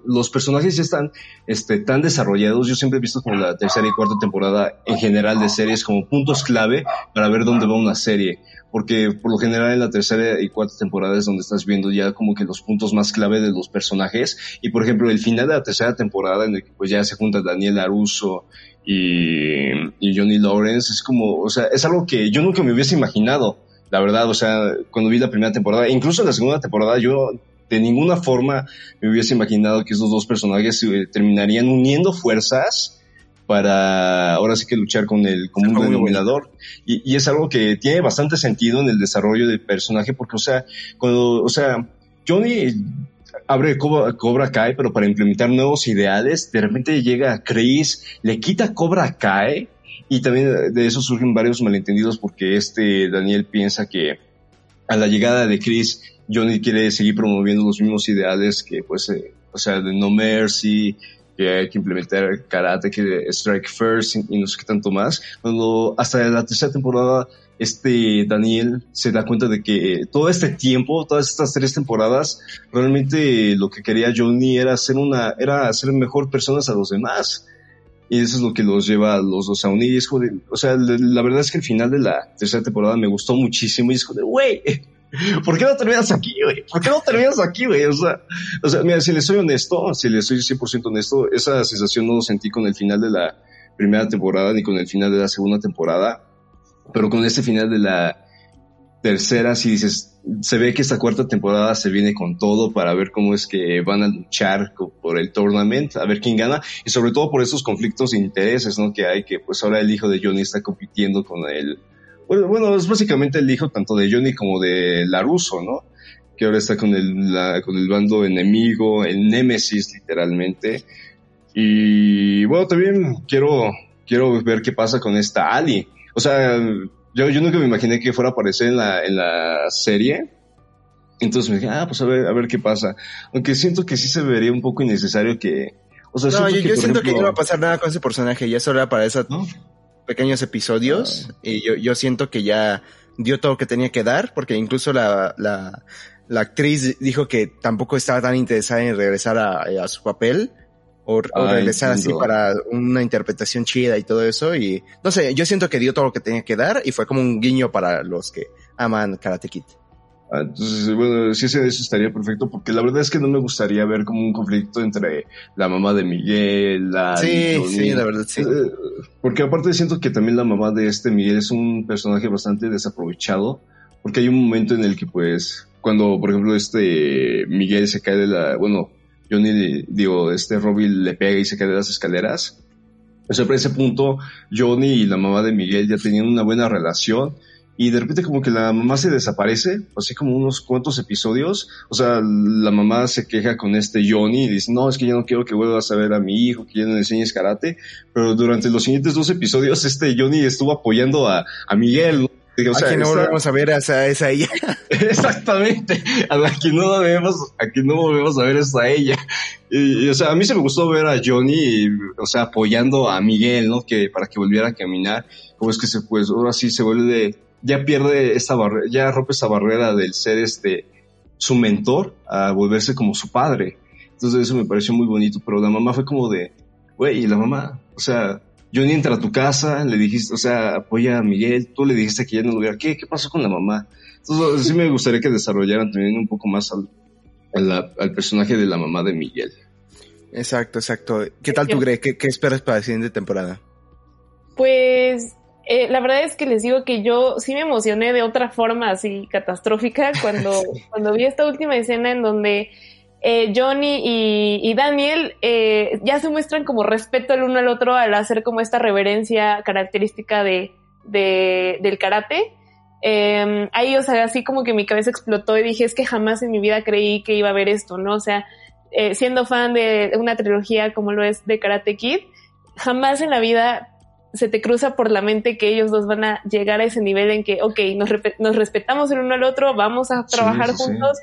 los personajes ya están este, tan desarrollados. Yo siempre he visto como la tercera y cuarta temporada en general de series como puntos clave para ver dónde va una serie. Porque por lo general en la tercera y cuarta temporada es donde estás viendo ya como que los puntos más clave de los personajes. Y por ejemplo, el final de la tercera temporada en el que pues ya se junta Daniel Aruso y, y Johnny Lawrence es como, o sea, es algo que yo nunca me hubiese imaginado la verdad, o sea, cuando vi la primera temporada, incluso la segunda temporada, yo de ninguna forma me hubiese imaginado que esos dos personajes se terminarían uniendo fuerzas para ahora sí que luchar con el común denominador. Y, y, es algo que tiene bastante sentido en el desarrollo del personaje, porque, o sea, cuando, o sea, Johnny abre Cobra, Cobra Kai, pero para implementar nuevos ideales, de repente llega Chris, le quita Cobra Kai y también de eso surgen varios malentendidos porque este Daniel piensa que a la llegada de Chris, Johnny quiere seguir promoviendo los mismos ideales que, pues, eh, o sea, de no mercy, que hay que implementar karate, que strike first y, no sé qué tanto más. Cuando hasta la tercera temporada, este Daniel se da cuenta de que todo este tiempo, todas estas tres temporadas, realmente lo que quería Johnny era ser una, era ser mejor personas a los demás. Y eso es lo que los lleva a los dos a unir. Y es como o sea, la verdad es que el final de la tercera temporada me gustó muchísimo. Y es de, güey, ¿por qué no terminas aquí, güey? ¿Por qué no terminas aquí, güey? O sea, o sea, mira, si le soy honesto, si le soy 100% honesto, esa sensación no lo sentí con el final de la primera temporada ni con el final de la segunda temporada. Pero con este final de la tercera, si dices, se ve que esta cuarta temporada se viene con todo para ver cómo es que van a luchar por el tournament, a ver quién gana, y sobre todo por esos conflictos de intereses, ¿no? Que hay, que pues ahora el hijo de Johnny está compitiendo con el, bueno, bueno, es básicamente el hijo tanto de Johnny como de Laruso, ¿no? Que ahora está con el, con el bando enemigo, el némesis literalmente. Y bueno, también quiero, quiero ver qué pasa con esta Ali. O sea, yo, yo nunca me imaginé que fuera a aparecer en la, en la serie. Entonces me dije, ah, pues a ver, a ver qué pasa. Aunque siento que sí se vería un poco innecesario que. O sea, no, yo, siento que no va a pasar nada con ese personaje. Ya solo era para esos pequeños episodios. Ah. Y yo, yo siento que ya dio todo lo que tenía que dar, porque incluso la, la, la actriz dijo que tampoco estaba tan interesada en regresar a, a su papel o, regresar así para una interpretación chida y todo eso. Y no sé, yo siento que dio todo lo que tenía que dar y fue como un guiño para los que aman Karate Kid. Ah, entonces, bueno, sí, eso estaría perfecto, porque la verdad es que no me gustaría ver como un conflicto entre la mamá de Miguel, la... Sí, sí, la verdad, sí. Eh, porque aparte siento que también la mamá de este Miguel es un personaje bastante desaprovechado, porque hay un momento en el que pues, cuando por ejemplo este Miguel se cae de la, bueno, Johnny, digo, este Robin le pega y se cae de las escaleras. O sea, ese punto, Johnny y la mamá de Miguel ya tenían una buena relación y de repente como que la mamá se desaparece, así como unos cuantos episodios. O sea, la mamá se queja con este Johnny y dice, no, es que yo no quiero que vuelvas a ver a mi hijo, que ya no le enseñes karate. Pero durante los siguientes dos episodios, este Johnny estuvo apoyando a, a Miguel, aquí no volvemos a ver a esa, ella. Exactamente. Aquí no volvemos, aquí no volvemos a ver a ella. Y, o sea, a mí se me gustó ver a Johnny, o sea, apoyando a Miguel, ¿no? Que para que volviera a caminar. Como es que se, pues, ahora sí se vuelve, ya pierde esta barrera, ya rompe esa barrera del ser este, su mentor a volverse como su padre. Entonces eso me pareció muy bonito, pero la mamá fue como de, güey, y la mamá, o sea, Johnny entra a tu casa, le dijiste, o sea, apoya a Miguel, tú le dijiste que ya no lo hubiera, ¿qué, qué pasó con la mamá? Entonces, sí me gustaría que desarrollaran también un poco más al, personaje de la mamá de Miguel. Exacto, exacto. ¿Qué tal tú, Greg? ¿Qué, esperas para la siguiente temporada? Pues eh, la verdad es que les digo que yo sí me emocioné de otra forma así catastrófica cuando, cuando vi esta última escena en donde eh, Johnny y, Daniel eh, ya se muestran como respeto el uno al otro al hacer como esta reverencia característica de, del karate. Eh, ahí, o sea, así como que mi cabeza explotó y dije, es que jamás en mi vida creí que iba a ver esto, ¿no? O sea, siendo fan de una trilogía como lo es de Karate Kid, jamás en la vida se te cruza por la mente que ellos dos van a llegar a ese nivel en que, ok, nos, nos respetamos el uno al otro, vamos a trabajar juntos.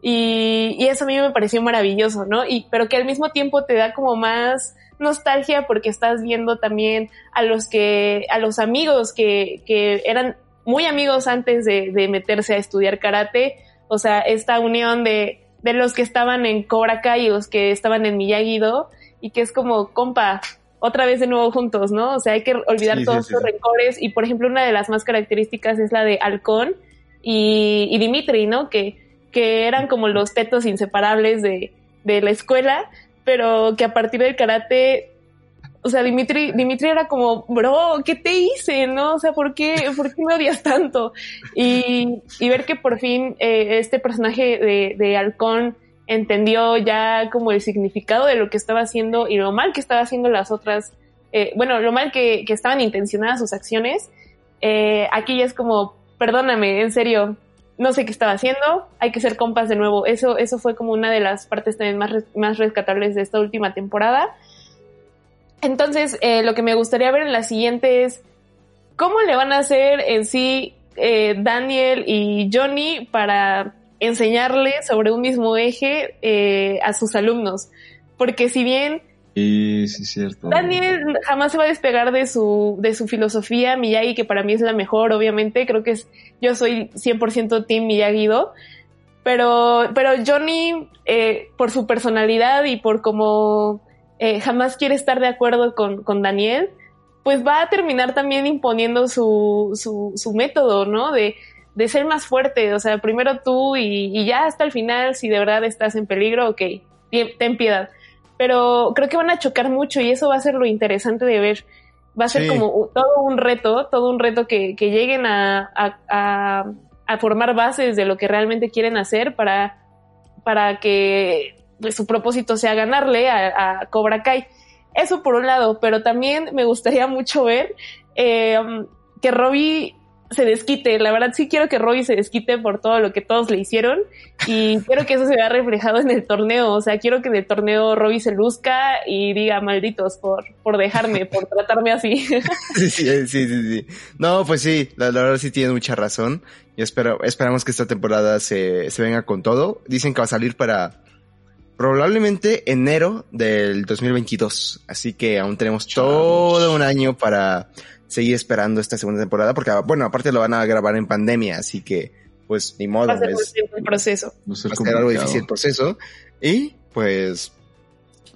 Y, y, eso a mí me pareció maravilloso, ¿no? Y, pero que al mismo tiempo te da como más nostalgia porque estás viendo también a los que, a los amigos que, que eran muy amigos antes de, de meterse a estudiar karate. O sea, esta unión de, de los que estaban en Cobra Kai y los que estaban en Miyagi-Do y que es como, compa, otra vez de nuevo juntos, ¿no? O sea, hay que olvidar todos los rencores y, por ejemplo, una de las más características es la de Halcón y, y Dimitri, ¿no? Que, que eran como los tetos inseparables de, de la escuela, pero que a partir del karate o sea, Dimitri, Dimitri era como, bro, ¿qué te hice? ¿No? O sea, ¿por qué, ¿por qué me odias tanto? Y, y ver que por fin eh, este personaje de, de Halcón entendió ya como el significado de lo que estaba haciendo y lo mal que estaba haciendo las otras, eh, bueno, lo mal que, que, estaban intencionadas sus acciones, eh, aquí ya es como, perdóname, en serio, no sé qué estaba haciendo, hay que ser compas de nuevo. Eso, eso fue como una de las partes también más, más rescatables de esta última temporada. Entonces, eh, lo que me gustaría ver en la siguiente es cómo le van a hacer en sí eh, Daniel y Johnny para enseñarle sobre un mismo eje eh, a sus alumnos. Porque si bien Sí, sí, cierto. Daniel jamás se va a despegar de su, de su filosofía Miyagi, que para mí es la mejor, obviamente. Creo que es, yo soy 100% Team Miyagi-Do. Pero, pero Johnny, eh, por su personalidad y por cómo eh, jamás quiere estar de acuerdo con, con, Daniel, pues va a terminar también imponiendo su, su, su método, ¿no? De, de, ser más fuerte. O sea, primero tú y, y ya hasta el final, si de verdad estás en peligro, ok, ten piedad pero creo que van a chocar mucho y eso va a ser lo interesante de ver. Va a ser sí. como todo un reto, todo un reto que, que lleguen a, a, a, formar bases de lo que realmente quieren hacer para, para que pues, su propósito sea ganarle a, a, Cobra Kai. Eso por un lado, pero también me gustaría mucho ver eh, que Robbie se desquite. La verdad sí quiero que Robbie se desquite por todo lo que todos le hicieron y quiero que eso se vea reflejado en el torneo. O sea, quiero que en el torneo Robbie se luzca y diga malditos por, por dejarme, por tratarme así. Sí, sí, sí, sí, No, pues sí, la, la verdad sí tiene mucha razón. Y espero, esperamos que esta temporada se, se venga con todo. Dicen que va a salir para probablemente enero del 2022. Así que aún tenemos todo un año para seguir esperando esta segunda temporada, porque bueno, aparte lo van a grabar en pandemia, así que pues ni modo. Va a ser es, el proceso. Va a ser algo difícil el proceso. Y pues,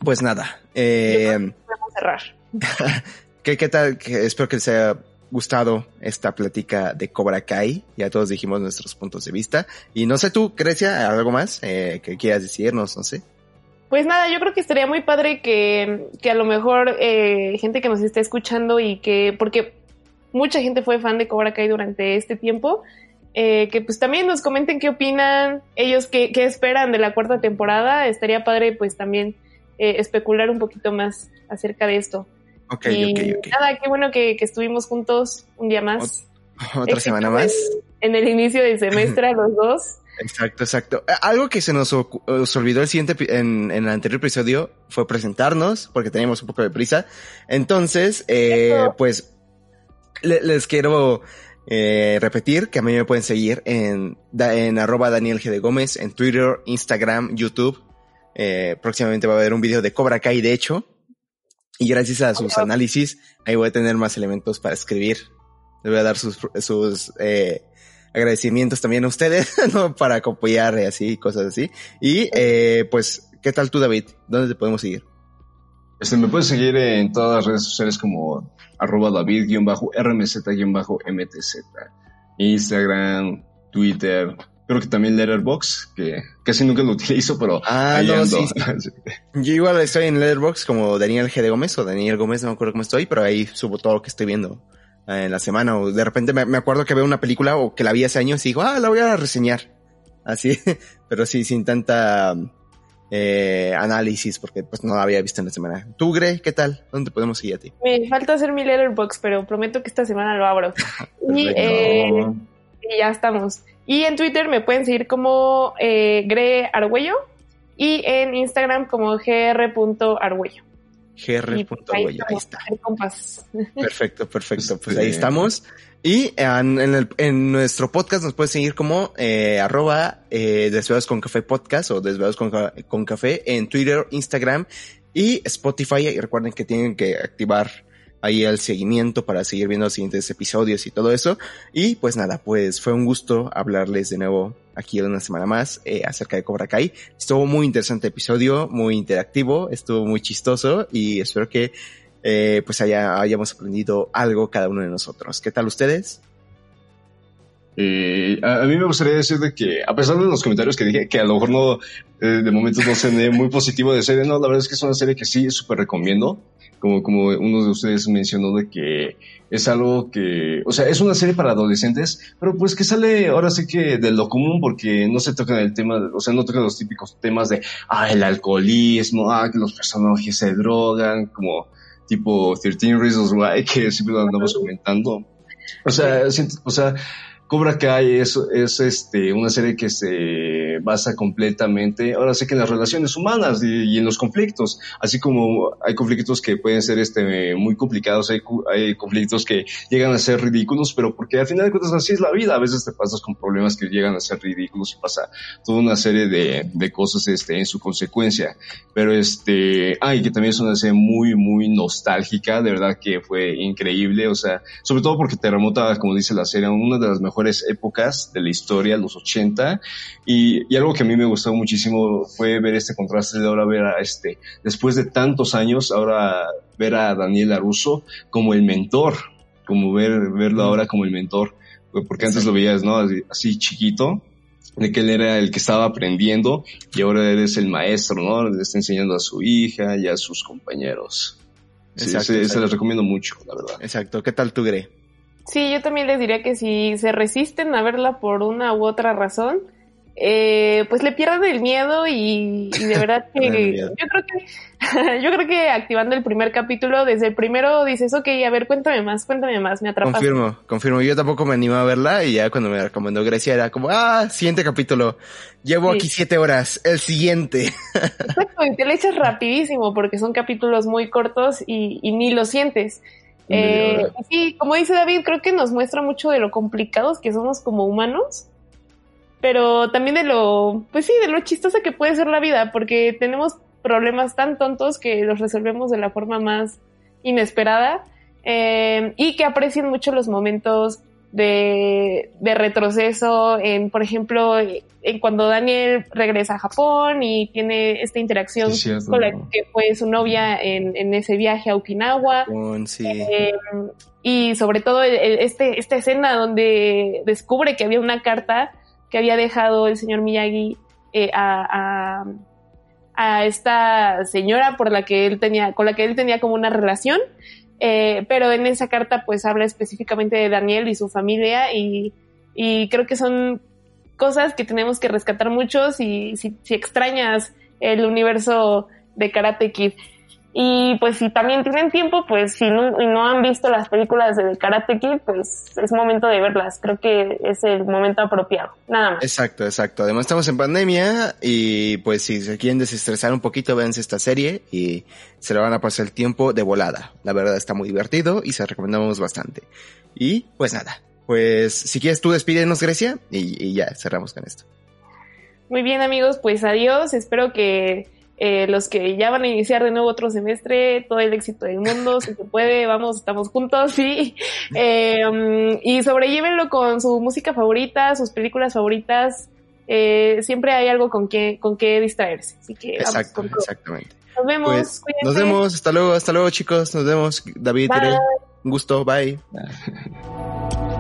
pues nada. Eh, vamos a cerrar. ¿qué, ¿Qué tal? Que espero que les haya gustado esta plática de Cobra Kai. Ya todos dijimos nuestros puntos de vista. Y no sé tú, Grecia, algo más eh, que quieras decirnos, no sé. Pues nada, yo creo que estaría muy padre que, que a lo mejor eh, gente que nos esté escuchando y que, porque mucha gente fue fan de Cobra Kai durante este tiempo, eh, que pues también nos comenten qué opinan, ellos qué, qué, esperan de la cuarta temporada. Estaría padre pues también eh, especular un poquito más acerca de esto. Ok, y ok, ok. Nada, qué bueno que, que estuvimos juntos un día más. Otra semana más. En, en el inicio del semestre los dos. Exacto, exacto. Algo que se nos, olvidó el siguiente en, en, el anterior episodio fue presentarnos, porque teníamos un poco de prisa. Entonces, eh, pues le, les quiero eh, repetir que a mí me pueden seguir en, en arroba Daniel G. de Gómez, en Twitter, Instagram, YouTube. Eh, próximamente va a haber un video de Cobra Kai, de hecho. Y gracias a sus análisis, ahí voy a tener más elementos para escribir. Le voy a dar sus, sus eh, agradecimientos también a ustedes, ¿no? Para apoyar y así, cosas así. Y, eh, pues, ¿qué tal tú, David? ¿Dónde te podemos seguir? Este, me puedes seguir en todas las redes sociales como arroba david-rmz-mtz. Instagram, Twitter, creo que también Letterbox, que casi nunca lo utilizo, pero ah, ahí no, ando. sí, sí. Yo igual estoy en Letterbox como Daniel G. de Gómez o Daniel Gómez, no me acuerdo cómo estoy, pero ahí subo todo lo que estoy viendo en la semana o de repente me, me, acuerdo que veo una película o que la vi hace años y digo, ah, la voy a reseñar. Así, pero sí, sin tanta eh, análisis porque pues no la había visto en la semana. ¿Tú, Gre, qué tal? ¿Dónde podemos seguir a ti? Me falta hacer mi letterbox, pero prometo que esta semana lo abro. y, eh, y, ya estamos. Y en Twitter me pueden seguir como eh, Gre Argüello y en Instagram como gr.argüello. gr.goya. Ahí está. Perfecto, perfecto. Pues ahí estamos. Y en, el, en, nuestro podcast nos puedes seguir como eh, arroba eh, con Café Podcast o Desvelados con, con Café en Twitter, Instagram y Spotify. Y recuerden que tienen que activar ahí el seguimiento para seguir viendo los siguientes episodios y todo eso. Y pues nada, pues fue un gusto hablarles de nuevo aquí una semana más eh, acerca de Cobra Kai. Estuvo muy interesante episodio, muy interactivo, estuvo muy chistoso y espero que eh, pues haya, hayamos aprendido algo cada uno de nosotros. ¿Qué tal ustedes? Eh, a, mí me gustaría decir de que, a pesar de los comentarios que dije, que a lo mejor no, de momento no se muy positivo de serie, no, la verdad es que es una serie que sí súper recomiendo como, como uno de ustedes mencionó de que es algo que, o sea, es una serie para adolescentes, pero pues que sale ahora sí que de lo común porque no se tocan el tema, o sea, no tocan los típicos temas de, ah, el alcoholismo, ah, que los personajes se drogan, como tipo 13 Reasons Why, que siempre lo andamos comentando. O sea, o sea, Cobra Kai es, es este, una serie que se basa completamente, ahora sí que en las relaciones humanas y, en los conflictos, así como hay conflictos que pueden ser este, muy complicados, hay, hay, conflictos que llegan a ser ridículos, pero porque al final de cuentas así es la vida, a veces te pasas con problemas que llegan a ser ridículos y pasa toda una serie de, de cosas este, en su consecuencia, pero este, ay, que también es una serie muy, muy nostálgica, de verdad que fue increíble, o sea, sobre todo porque te remota, como dice la serie, una de las mejores épocas de la historia, los 80, y, algo que a mí me gustó muchísimo fue ver este contraste de ahora ver a este, después de tantos años, ahora ver a Daniel Aruso como el mentor, como ver, verlo ahora como el mentor, porque antes lo veías, ¿no? Así, chiquito, de que él era el que estaba aprendiendo y ahora eres el maestro, ¿no? Le está enseñando a su hija y a sus compañeros. Sí, se, les recomiendo mucho, la verdad. Exacto. ¿Qué tal tú, Gre? Sí, yo también les diría que si se resisten a verla por una u otra razón, eh, pues le pierden el miedo y, de verdad que yo creo que yo creo que activando el primer capítulo desde el primero dices ok a ver cuéntame más cuéntame más me atrapas confirmo confirmo. Yo tampoco me animé a verla y ya cuando me recomendó Grecia era como ah siguiente capítulo. Llevo aquí siete horas el siguiente exacto y te lo echas rapidísimo porque son capítulos muy cortos y, y ni lo sientes. Eh, sí, como dice David, creo que nos muestra mucho de lo complicados que somos como humanos, pero también de lo, pues sí, de lo chistosa que puede ser la vida, porque tenemos problemas tan tontos que los resolvemos de la forma más inesperada eh, y que aprecian mucho los momentos de, retroceso en, por ejemplo, en cuando Daniel regresa a Japón y tiene esta interacción con la que fue su novia en, en ese viaje a Okinawa. Eh, y sobre todo este, esta escena donde descubre que había una carta que había dejado el señor Miyagi eh, a, a, esta señora por la que él tenía, con la que él tenía como una relación eh, pero en esa carta pues habla específicamente de Daniel y su familia y, creo que son cosas que tenemos que rescatar mucho si, si, si extrañas el universo de Karate Kid. Y pues si también tienen tiempo, pues si no, no han visto las películas de Karate Kid, pues es momento de verlas. Creo que es el momento apropiado. Nada más. Exacto, exacto. Además estamos en pandemia y pues si se quieren desestresar un poquito, véanse esta serie y se lo van a pasar el tiempo de volada. La verdad está muy divertido y se recomendamos bastante. Y pues nada, pues si quieres tú despídenos Grecia y, y ya cerramos con esto. Muy bien amigos, pues adiós. Espero que eh, los que ya van a iniciar de nuevo otro semestre, todo el éxito del mundo, si se puede, vamos, estamos juntos, sí. Eh, y sobrellévenlo con su música favorita, sus películas favoritas. Eh, siempre hay algo con que, con que distraerse. Así que Exacto, exactamente. Nos vemos. Pues, nos vemos, hasta luego, hasta luego chicos, nos vemos. David, un gusto, bye.